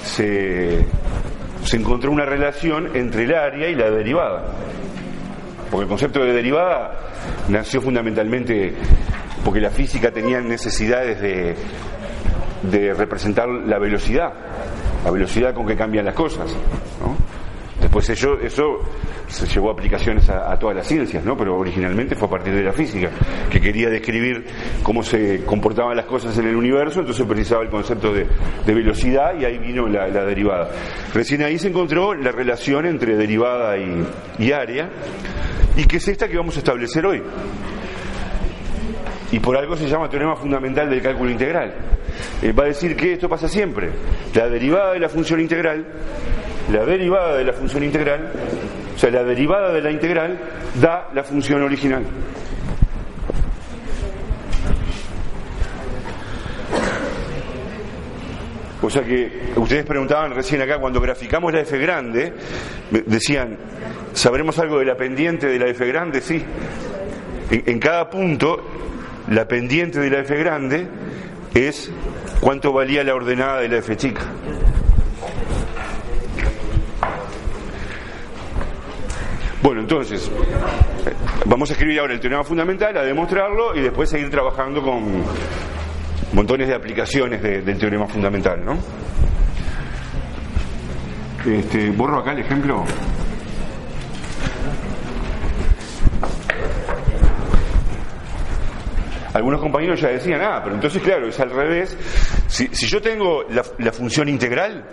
se encontró una relación entre el área y la derivada. Porque el concepto de derivada nació fundamentalmente porque la física tenía necesidades de, de representar la velocidad, la velocidad con que cambian las cosas. Después eso, eso se llevó a aplicaciones a, a, todas las ciencias, ¿no? pero originalmente fue a partir de la física, que quería describir cómo se comportaban las cosas en el universo, entonces precisaba el concepto de, de velocidad y ahí vino la, la, derivada. Recién ahí se encontró la relación entre derivada y, y área, y que es esta que vamos a establecer hoy. Y por algo se llama teorema fundamental del cálculo integral. Eh, va a decir que esto pasa siempre. La derivada de la función integral, la derivada de la función integral, o sea, la derivada de la integral da la función original. O sea que ustedes preguntaban recién acá, cuando graficamos la f grande, decían, ¿sabremos algo de la pendiente de la f grande? Sí. En, en cada punto, la pendiente de la f grande es cuánto valía la ordenada de la f chica. Bueno, entonces, vamos a escribir ahora el teorema fundamental, a demostrarlo y después seguir trabajando con montones de aplicaciones de, del teorema fundamental, ¿no? Este, borro acá el ejemplo. Algunos compañeros ya decían, ah, pero entonces claro, es al revés. Si, si yo tengo la, la, función integral,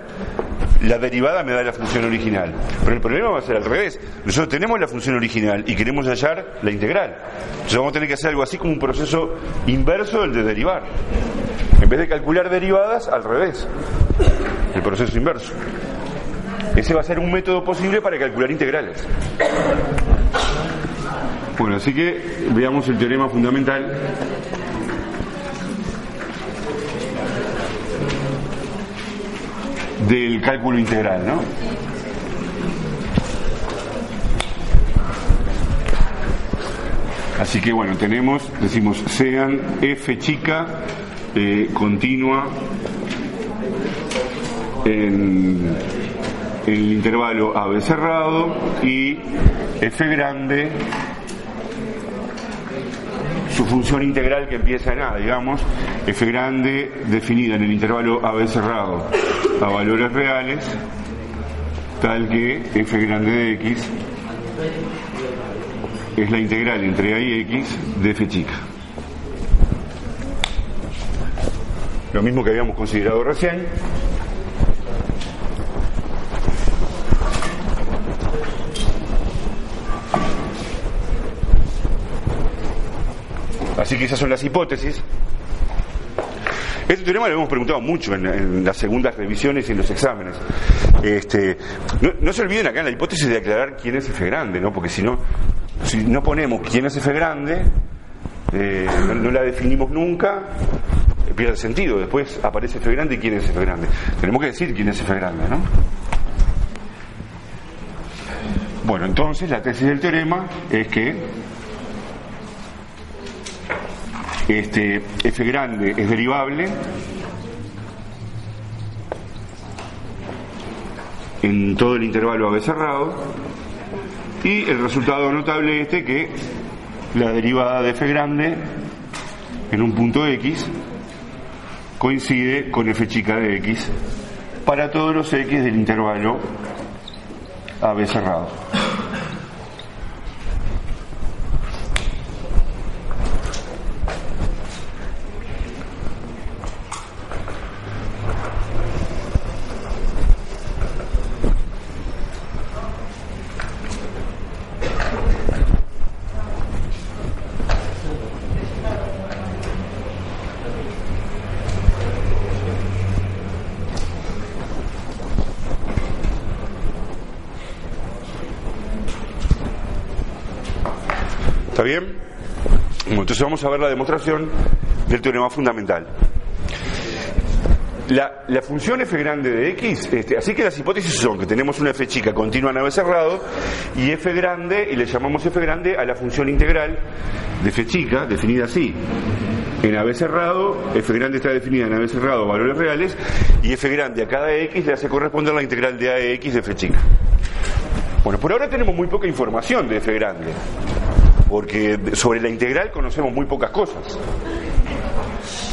la derivada me da la función original. Pero el problema va a ser al revés. Nosotros tenemos la función original y queremos hallar la integral. Entonces vamos a tener que hacer algo así como un proceso inverso del de derivar. En vez de calcular derivadas, al revés. El proceso inverso. Ese va a ser un método posible para calcular integrales. Bueno, así que veamos el teorema fundamental. del cálculo integral, ¿no? Así que bueno, tenemos, decimos, sean f chica eh, continua en, en el intervalo AB cerrado y f grande su función integral que empieza en A, digamos, f grande definida en el intervalo AB cerrado a valores reales, tal que f grande de x es la integral entre A y x de f chica. Lo mismo que habíamos considerado recién. Así que esas son las hipótesis. Este teorema lo hemos preguntado mucho en, las segundas revisiones y en los exámenes. Este, no, se olviden acá en la hipótesis de aclarar quién es F grande, ¿no? Porque si no, si no ponemos quién es F grande, eh, no, no, la definimos nunca, pierde sentido. Después aparece F grande y quién es F grande. Tenemos que decir quién es F grande, ¿no? Bueno, entonces la tesis del teorema es que este, f grande es derivable en todo el intervalo AB cerrado y el resultado notable este que la derivada de f grande en un punto x coincide con f chica de x para todos los x del intervalo AB cerrado. ¿Está bien? Bueno, entonces vamos a ver la demostración del teorema fundamental. La, función f grande de x, este, así que las hipótesis son que tenemos una f chica continua en AB cerrado y f grande, y le llamamos f grande a la función integral de f chica, definida así. En AB cerrado, f grande está definida en AB cerrado, valores reales, y f grande a cada x le hace corresponder la integral de ax de f chica. Bueno, por ahora tenemos muy poca información de f grande porque sobre la integral conocemos muy pocas cosas.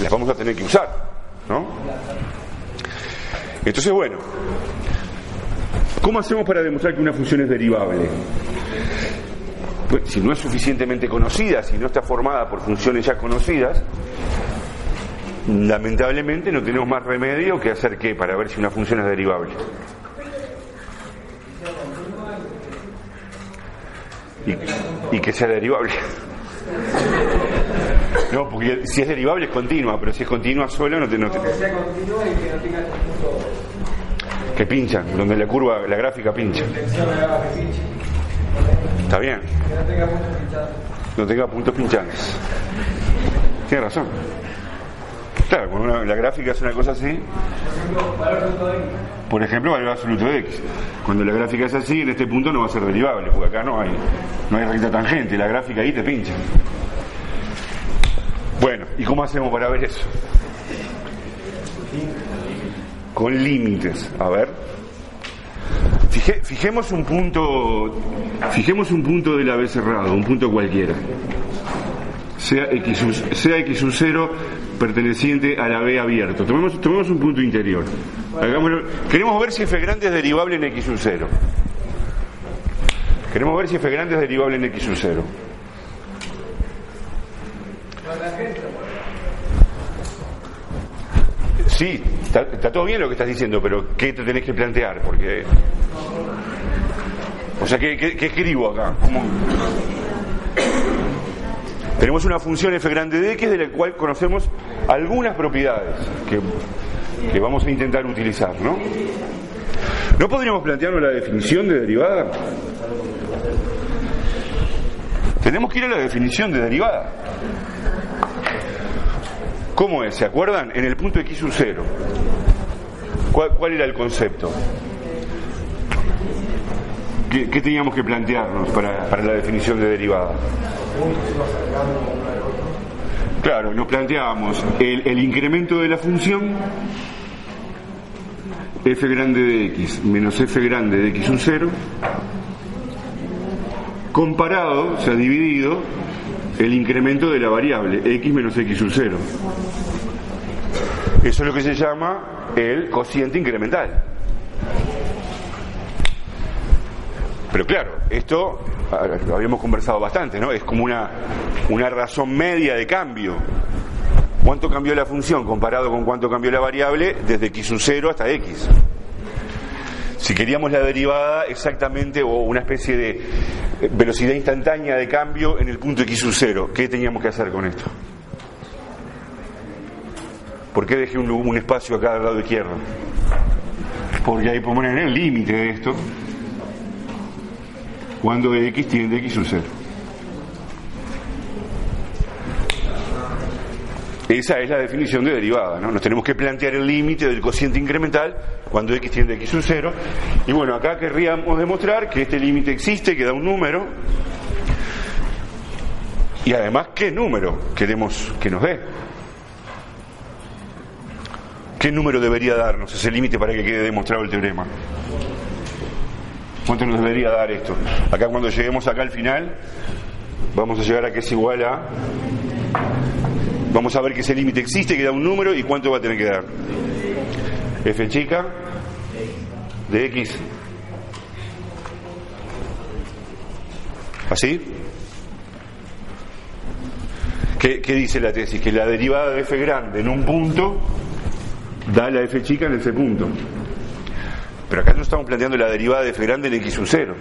Las vamos a tener que usar, ¿no? Entonces, bueno, ¿cómo hacemos para demostrar que una función es derivable? Pues, si no es suficientemente conocida, si no está formada por funciones ya conocidas, lamentablemente no tenemos más remedio que hacer qué para ver si una función es derivable. y, y que sea derivable. No, porque si es derivable es continua, pero si es continua solo no te... No te... Que sea continua y que no tenga puntos. Que pinchan, donde la curva, la gráfica pincha. Está bien, Que no tenga puntos pinchados. no tenga puntos pinchantes. Tiene razón. Claro, una- la gráfica es una cosa así, Por ejemplo, valor absoluto de x. Cuando la gráfica es así, en este punto no va a ser derivable, porque acá no hay, no hay recta tangente, la gráfica ahí te pincha. Bueno, ¿y cómo hacemos para ver eso? Con límites. A ver. Fije- fijemos un punto, fijemos un punto de la B cerrado, un punto cualquiera. Sea x, sea x sub 0 perteneciente a la B abierto. Tomemos, tomemos un punto interior. Hagámoslo- Queremos ver si f grande es derivable en x sub 0. Queremos ver si f grande es derivable en x sub 0. Sí, está, está todo bien lo que estás diciendo, pero ¿qué te tenés que plantear? Porque. O sea, ¿qué, qué- qué escribo acá? ¿Cómo? Tenemos una función f grande de x de la cual conocemos algunas propiedades que, que vamos a intentar utilizar, ¿no? ¿No podríamos plantearnos la definición de derivada? Tenemos que ir a la definición de derivada. ¿Cómo es? ¿Se acuerdan? En el punto x sub 0. ¿Cuál, cuál era el concepto? ¿Qué, qué teníamos que plantearnos para, para la definición de derivada? Claro, nos planteábamos el, incremento de la función f grande de x menos f grande de x sub 0 comparado, o sea, dividido el incremento de la variable x menos x sub 0. Eso es lo que se llama el cociente incremental. Pero claro, esto lo habíamos conversado bastante, ¿no? Es como una, una razón media de cambio. ¿Cuánto cambió la función comparado con cuánto cambió la variable desde x sub 0 hasta x? Si queríamos la derivada exactamente o una especie de eh, velocidad instantánea de cambio en el punto x sub 0, ¿qué teníamos que hacer con esto? ¿Por qué dejé un, espacio acá al lado izquierdo? Porque ahí poner el límite de esto cuando x tiende a x sub 0. Esa es la definición de derivada, ¿no? Nos tenemos que plantear el límite del cociente incremental cuando x tiende a x sub 0. Y bueno, acá querríamos demostrar que este límite existe, que da un número. Y además, ¿qué número queremos que nos dé? ¿Qué número debería darnos ese límite para que quede demostrado el teorema? ¿Cuánto nos debería dar esto? Acá cuando lleguemos acá al final, vamos a llegar a que es igual a... Vamos a ver que ese límite existe, que da un número y cuánto va a tener que dar. f chica de x. ¿Así? ¿Qué, ¿Qué, dice la tesis? Que la derivada de f grande en un punto da la f chica en ese punto. Pero acá no estamos planteando la derivada de f grande en x sub 0.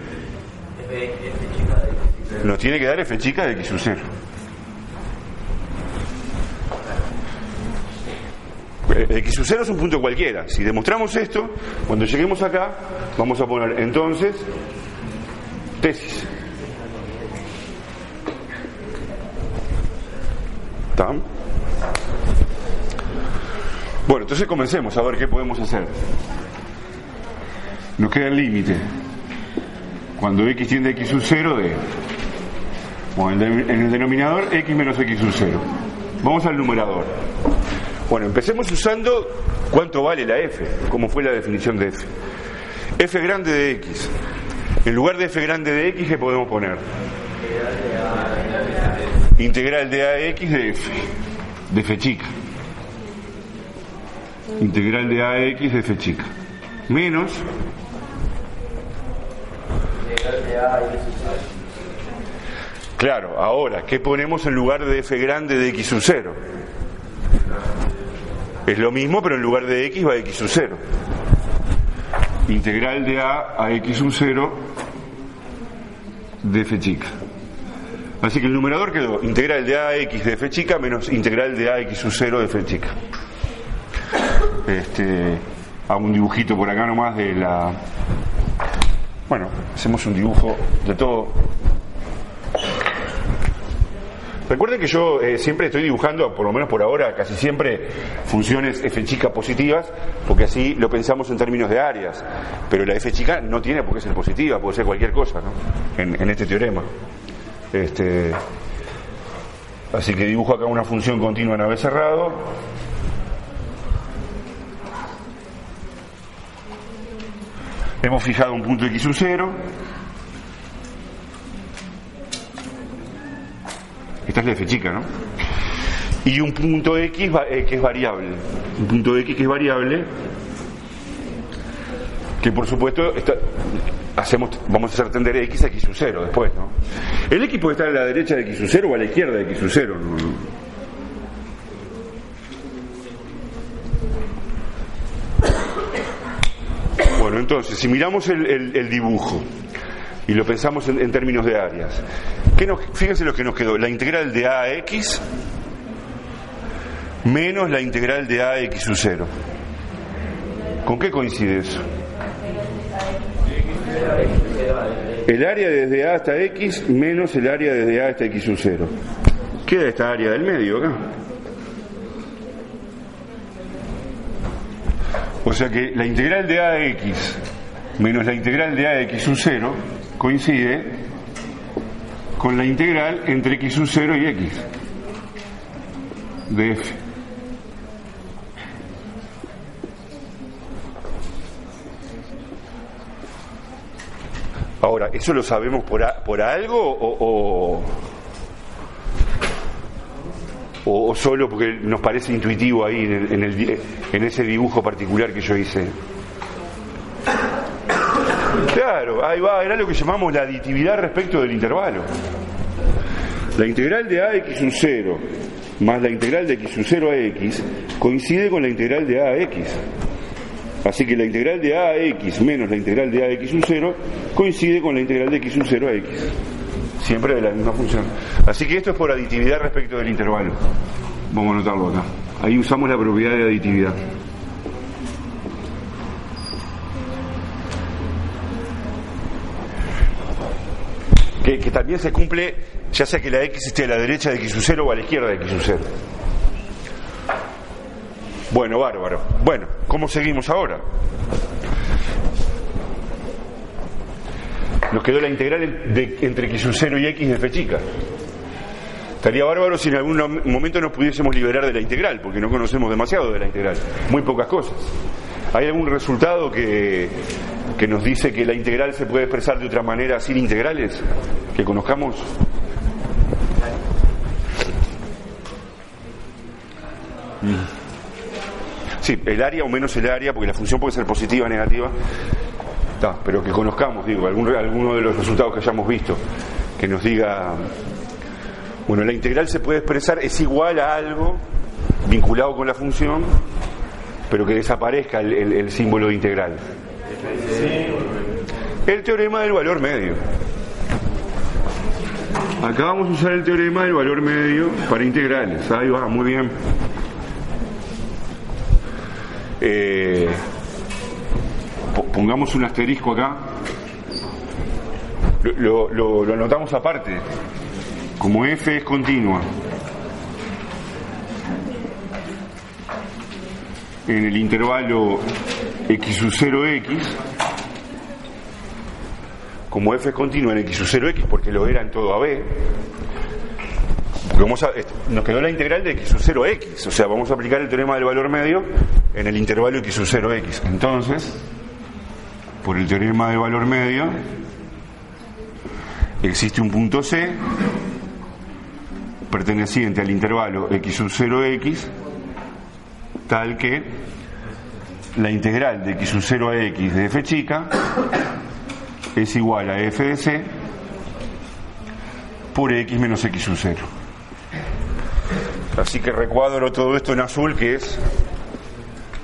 Nos tiene que dar f chica de x sub 0. X sub 0 es un punto cualquiera. Si demostramos esto, cuando lleguemos acá, vamos a poner entonces tesis. ¿Están? Bueno, entonces comencemos a ver qué podemos hacer. Nos queda el límite. Cuando x tiende a x sub 0 de... Bueno, en el denominador x menos x sub 0. Vamos al numerador. Bueno, empecemos usando cuánto vale la f, cómo fue la definición de f. f grande de x. En lugar de f grande de x, ¿qué podemos poner? Integral de ax de f, de f chica. Integral de ax de f chica. Menos Claro, ahora, ¿qué ponemos en lugar de f grande de x sub 0? Es lo mismo, pero en lugar de x va x sub 0. Integral de a a x sub 0 de f chica. Así que el numerador quedó integral de a a x de f chica menos integral de a x sub 0 de f chica. Este, hago un dibujito por acá nomás de la... Bueno, hacemos un dibujo de todo Recuerden que yo eh, siempre estoy dibujando, por lo menos por ahora, casi siempre funciones f chica positivas, porque así lo pensamos en términos de áreas. Pero la f chica no tiene por qué ser positiva, puede ser cualquier cosa, ¿no? En, este teorema. Este, así que dibujo acá una función continua en A cerrado. Hemos fijado un punto x sub 0 Esta es la f chica, ¿no? Y un punto x eh, que es variable. Un punto x que es variable. Que por supuesto hacemos, vamos a hacer tender x a x sub 0 después, ¿no? El x puede estar a la derecha de x sub 0 o a la izquierda de x sub 0. Bueno, entonces, si miramos el dibujo, y lo pensamos en, términos de áreas. ¿Qué nos, fíjense lo que nos quedó, la integral de a a x menos la integral de a a x sub 0. ¿Con qué coincide eso? El área desde a hasta x menos el área desde a hasta x sub 0. Queda esta área del medio acá. O sea que la integral de a a x menos la integral de a de x sub 0 coincide con la integral entre x sub 0 y x de f. Ahora, ¿eso lo sabemos por, por algo o, o, solo porque nos parece intuitivo ahí en, en, el, en ese dibujo particular que yo hice? Claro, ahí va, era lo que llamamos la aditividad respecto del intervalo. La integral de ax un 0 más la integral de x un 0 a x coincide con la integral de a a x. Así que la integral de a a x menos la integral de a x un 0 coincide con la integral de x un 0 a x. Siempre de la misma función. Así que esto es por aditividad respecto del intervalo. Vamos a anotarlo acá. Ahí usamos la propiedad de aditividad. que, también se cumple ya sea que la x esté a la derecha de x 0 o a la izquierda de x 0. Bueno, bárbaro. Bueno, ¿cómo seguimos ahora? Nos quedó la integral de, entre x sub 0 y x de f chica. Estaría bárbaro si en algún momento nos pudiésemos liberar de la integral, porque no conocemos demasiado de la integral, muy pocas cosas. ¿Hay algún resultado que, que nos dice que la integral se puede expresar de otra manera sin integrales? ¿Que conozcamos? Mm. Sí, el área o menos el área, porque la función puede ser positiva o negativa, pero que conozcamos, digo, algún, alguno de los resultados que hayamos visto, que nos diga, bueno, la integral se puede expresar, es igual a algo vinculado con la función, pero que desaparezca el, el- símbolo de integral. El teorema del valor medio. Acá vamos a usar el teorema del valor medio para integrales. Ahí va, muy bien. Eh, pongamos un asterisco acá. Lo, lo- anotamos aparte. Como f es continua en el intervalo x sub 0x, como f es continua en x sub 0x, porque lo era en todo AB, porque vamos a- est- nos quedó la integral de x sub 0x, o sea, vamos a aplicar el teorema del valor medio en el intervalo x sub 0x. Entonces, por el teorema del valor medio, existe un punto C perteneciente al intervalo x sub 0x, tal que la integral de x sub 0 a x de f chica es igual a f de c por x menos x sub 0. Así que recuadro todo esto en azul, que es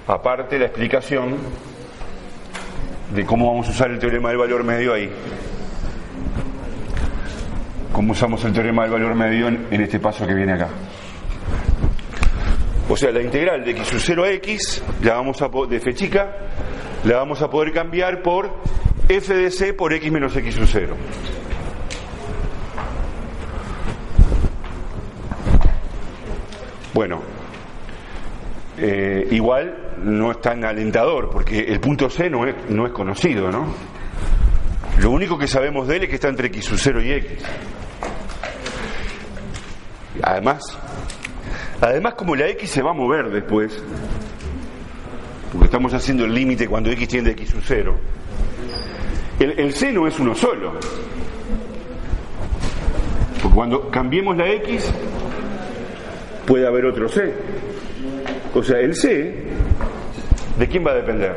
aparte la explicación de cómo vamos a usar el teorema del valor medio ahí. Cómo usamos el teorema del valor medio en, este paso que viene acá. O sea, la integral de x sub 0 a x, la vamos a de f chica, la vamos a poder cambiar por f de c por x menos x sub 0. Bueno, eh, igual no es tan alentador, porque el punto C no es, no es conocido, ¿no? Lo único que sabemos de él es que está entre x sub 0 y x. Además, además como la x se va a mover después, porque estamos haciendo el límite cuando x tiende a x sub 0, el, el c no es uno solo. Porque cuando cambiemos la x, puede haber otro c. O sea, el c, ¿de quién va a depender?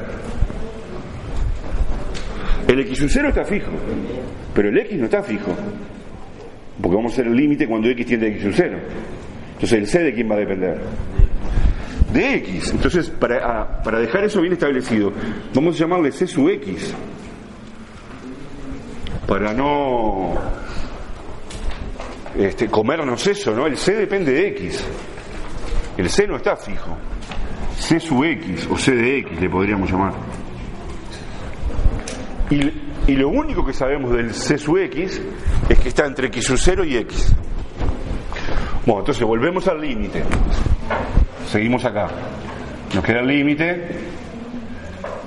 El x sub 0 está fijo, pero el x no está fijo. Porque vamos a hacer el límite cuando x tiende a x sub 0. Entonces, ¿el c de quién va a depender? De x. Entonces, para, a- para dejar eso bien establecido, vamos a llamarle c sub x. Para no este, comernos eso, ¿no? El c depende de x. El c no está fijo. c sub x o c de x le podríamos llamar. Y, y lo único que sabemos del c sub x es que está entre x sub 0 y x. Bueno, entonces volvemos al límite. Seguimos acá. Nos queda el límite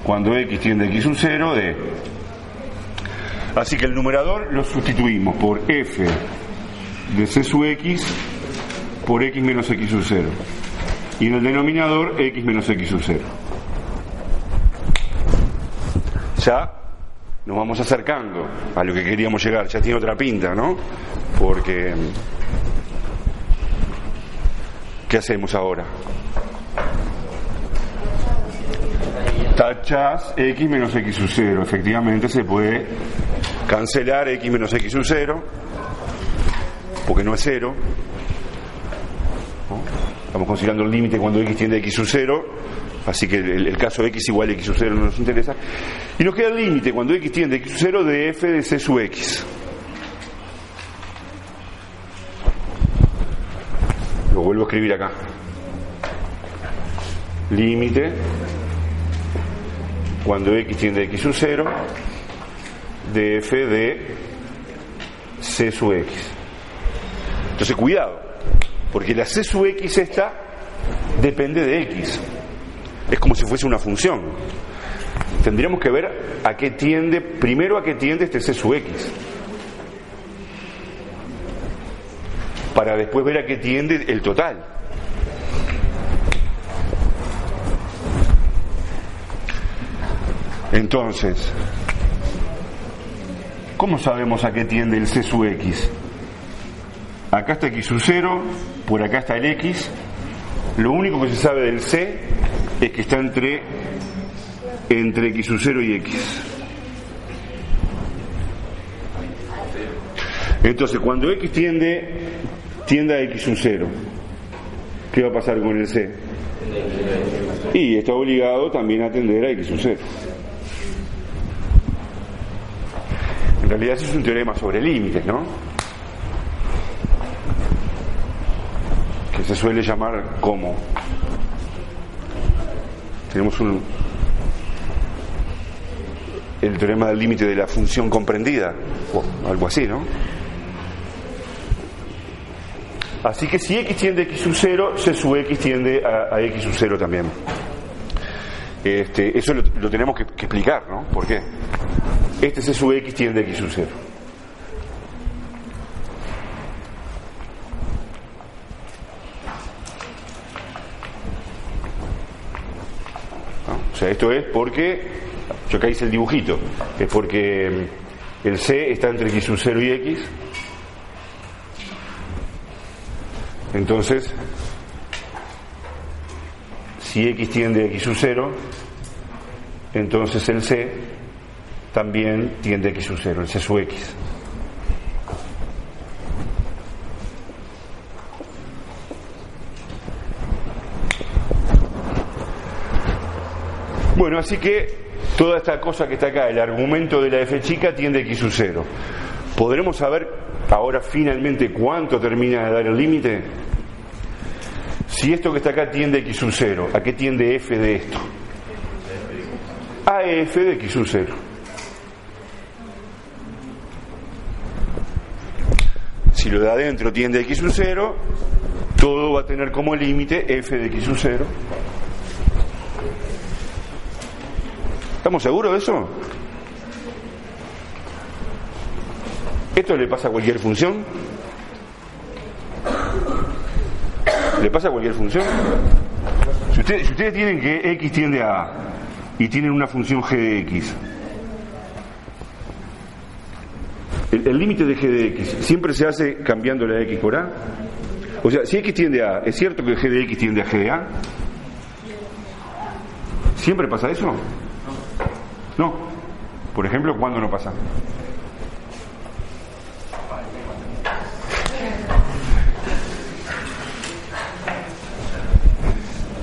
cuando x tiende a x sub 0 de... Así que el numerador lo sustituimos por f de c sub x por x menos x sub 0. Y en el denominador x menos x sub 0. Ya nos vamos acercando a lo que queríamos llegar, ya tiene otra pinta, ¿no? Porque ¿qué hacemos ahora? Tachas x menos x sub 0. Efectivamente se puede cancelar x menos x sub 0 porque no es 0. Estamos considerando el límite cuando x tiende a x sub 0, así que el, el caso x igual a x sub 0 no nos interesa. Y nos queda el límite cuando x tiende a x sub 0 de f de c sub x. Lo vuelvo a escribir acá. Límite cuando x tiende a x sub 0 de f de c sub x. Entonces cuidado, porque la c sub x esta depende de x. Es como si fuese una función. Tendríamos que ver a qué tiende, primero a qué tiende este c sub x. Para después ver a qué tiende el total. Entonces, ¿cómo sabemos a qué tiende el c sub x? Acá está x sub 0, por acá está el x, Lo único que se sabe del C es que está entre, entre x sub 0 y x. Entonces, cuando x tiende, tiende a x sub 0, ¿qué va a pasar con el C? Y está obligado también a tender a x sub 0. En realidad eso es un teorema sobre límites, ¿no? Se suele llamar como. Tenemos un el teorema del límite de la función comprendida, o algo así, ¿no? Así que si x tiende a x sub 0, c sub x tiende a, x sub 0 también. Este, eso lo, lo tenemos que, que, explicar, ¿no? ¿Por qué? Este C sub X tiende a X sub 0. Sea, esto es porque, yo acá hice el dibujito, es porque el C está entre X sub 0 y X. Entonces, si X tiende a X sub 0, entonces el C también tiende a X sub 0, el C sub X. Bueno, así que toda esta cosa que está acá, el argumento de la F chica tiende a X sub 0. ¿Podremos saber ahora finalmente cuánto termina de dar el límite? Si esto que está acá tiende a X sub 0, ¿a qué tiende F de esto? A F de X sub 0. Si lo de adentro tiende a X sub 0, todo va a tener como límite F de X sub 0. ¿Estamos seguros de eso? ¿Esto le pasa a cualquier función? ¿Le pasa a cualquier función? Si ustedes, tienen que x tiende a y tienen una función g de x, el límite de g de x siempre se hace cambiando la x por a. O sea, si x tiende A, ¿es cierto que g de x tiende a g de a? ¿Siempre pasa eso? No. Por ejemplo, ¿cuándo no pasa?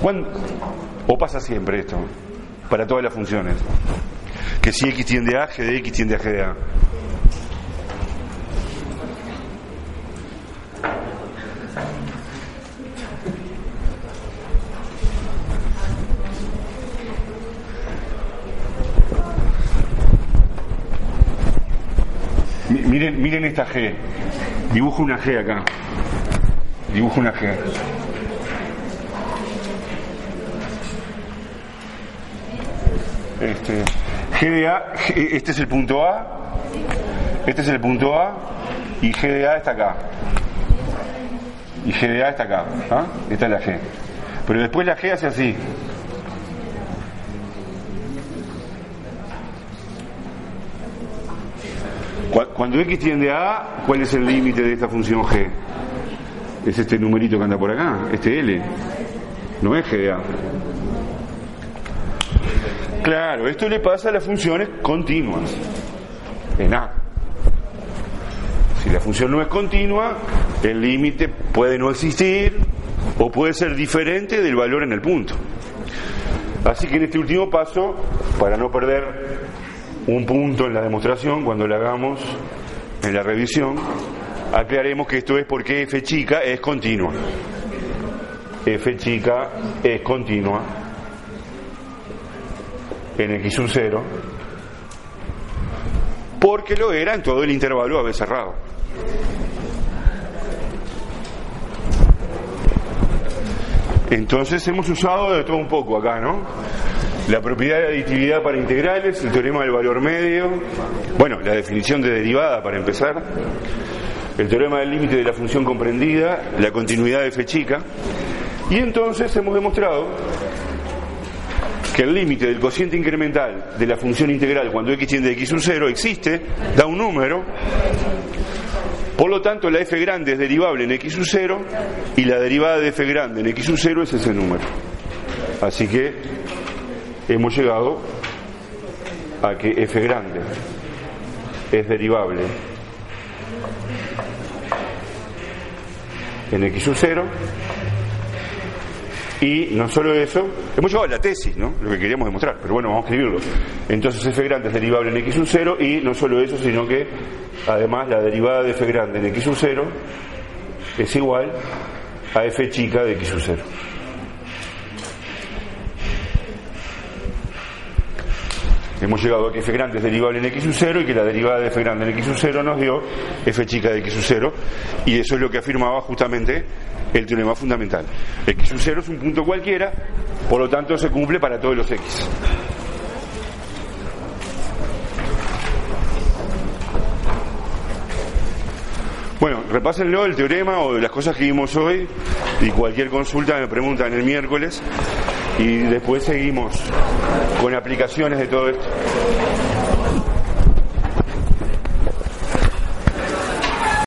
¿Cuándo? ¿O pasa siempre esto? Para todas las funciones. Que si x tiende a, g de x tiende a g de a. Miren, miren esta G. Dibujo una G acá. Dibujo una G. Este, G de A, este es el punto A, este es el punto A, y G de A está acá. Y G de A está acá. ¿ah? Esta es la G. Pero después la G hace así. Cuando x tiende a ¿cuál es el límite de esta función g? Es este numerito que anda por acá, este L. No es g de A. Claro, esto le pasa a las funciones continuas en A. Si la función no es continua, el límite puede no existir o puede ser diferente del valor en el punto. Así que en este último paso, para no perder un punto en la demostración, cuando la hagamos en la revisión, aclaremos que esto es porque f chica es continua. f chica es continua en x sub 0 porque lo era en todo el intervalo a b cerrado. Entonces hemos usado de todo un poco acá, ¿no? La propiedad de aditividad para integrales, el teorema del valor medio, bueno, la definición de derivada para empezar, el teorema del límite de la función comprendida, la continuidad de f chica, y entonces hemos demostrado que el límite del cociente incremental de la función integral cuando x tiende a x sub 0 existe, da un número, Por lo tanto, la f grande es derivable en x sub 0 y la derivada de f grande en x sub 0 es ese número. Así que hemos llegado a que f grande es derivable en x sub 0 y no solo eso, hemos llegado a la tesis, ¿no? Lo que queríamos demostrar, pero bueno, vamos a escribirlo. Entonces f grande es derivable en x sub 0 y no solo eso, sino que además la derivada de f grande en x sub 0 es igual a f chica de x sub 0. Hemos llegado a que f grande es derivable en x sub 0 y que la derivada de f grande en x sub 0 nos dio f chica de x sub 0 y eso es lo que afirmaba justamente el teorema fundamental. X sub 0 es un punto cualquiera, por lo tanto se cumple para todos los x. Bueno, repásenlo el teorema o las cosas que vimos hoy y cualquier consulta me preguntan el miércoles y después seguimos con aplicaciones de todo esto.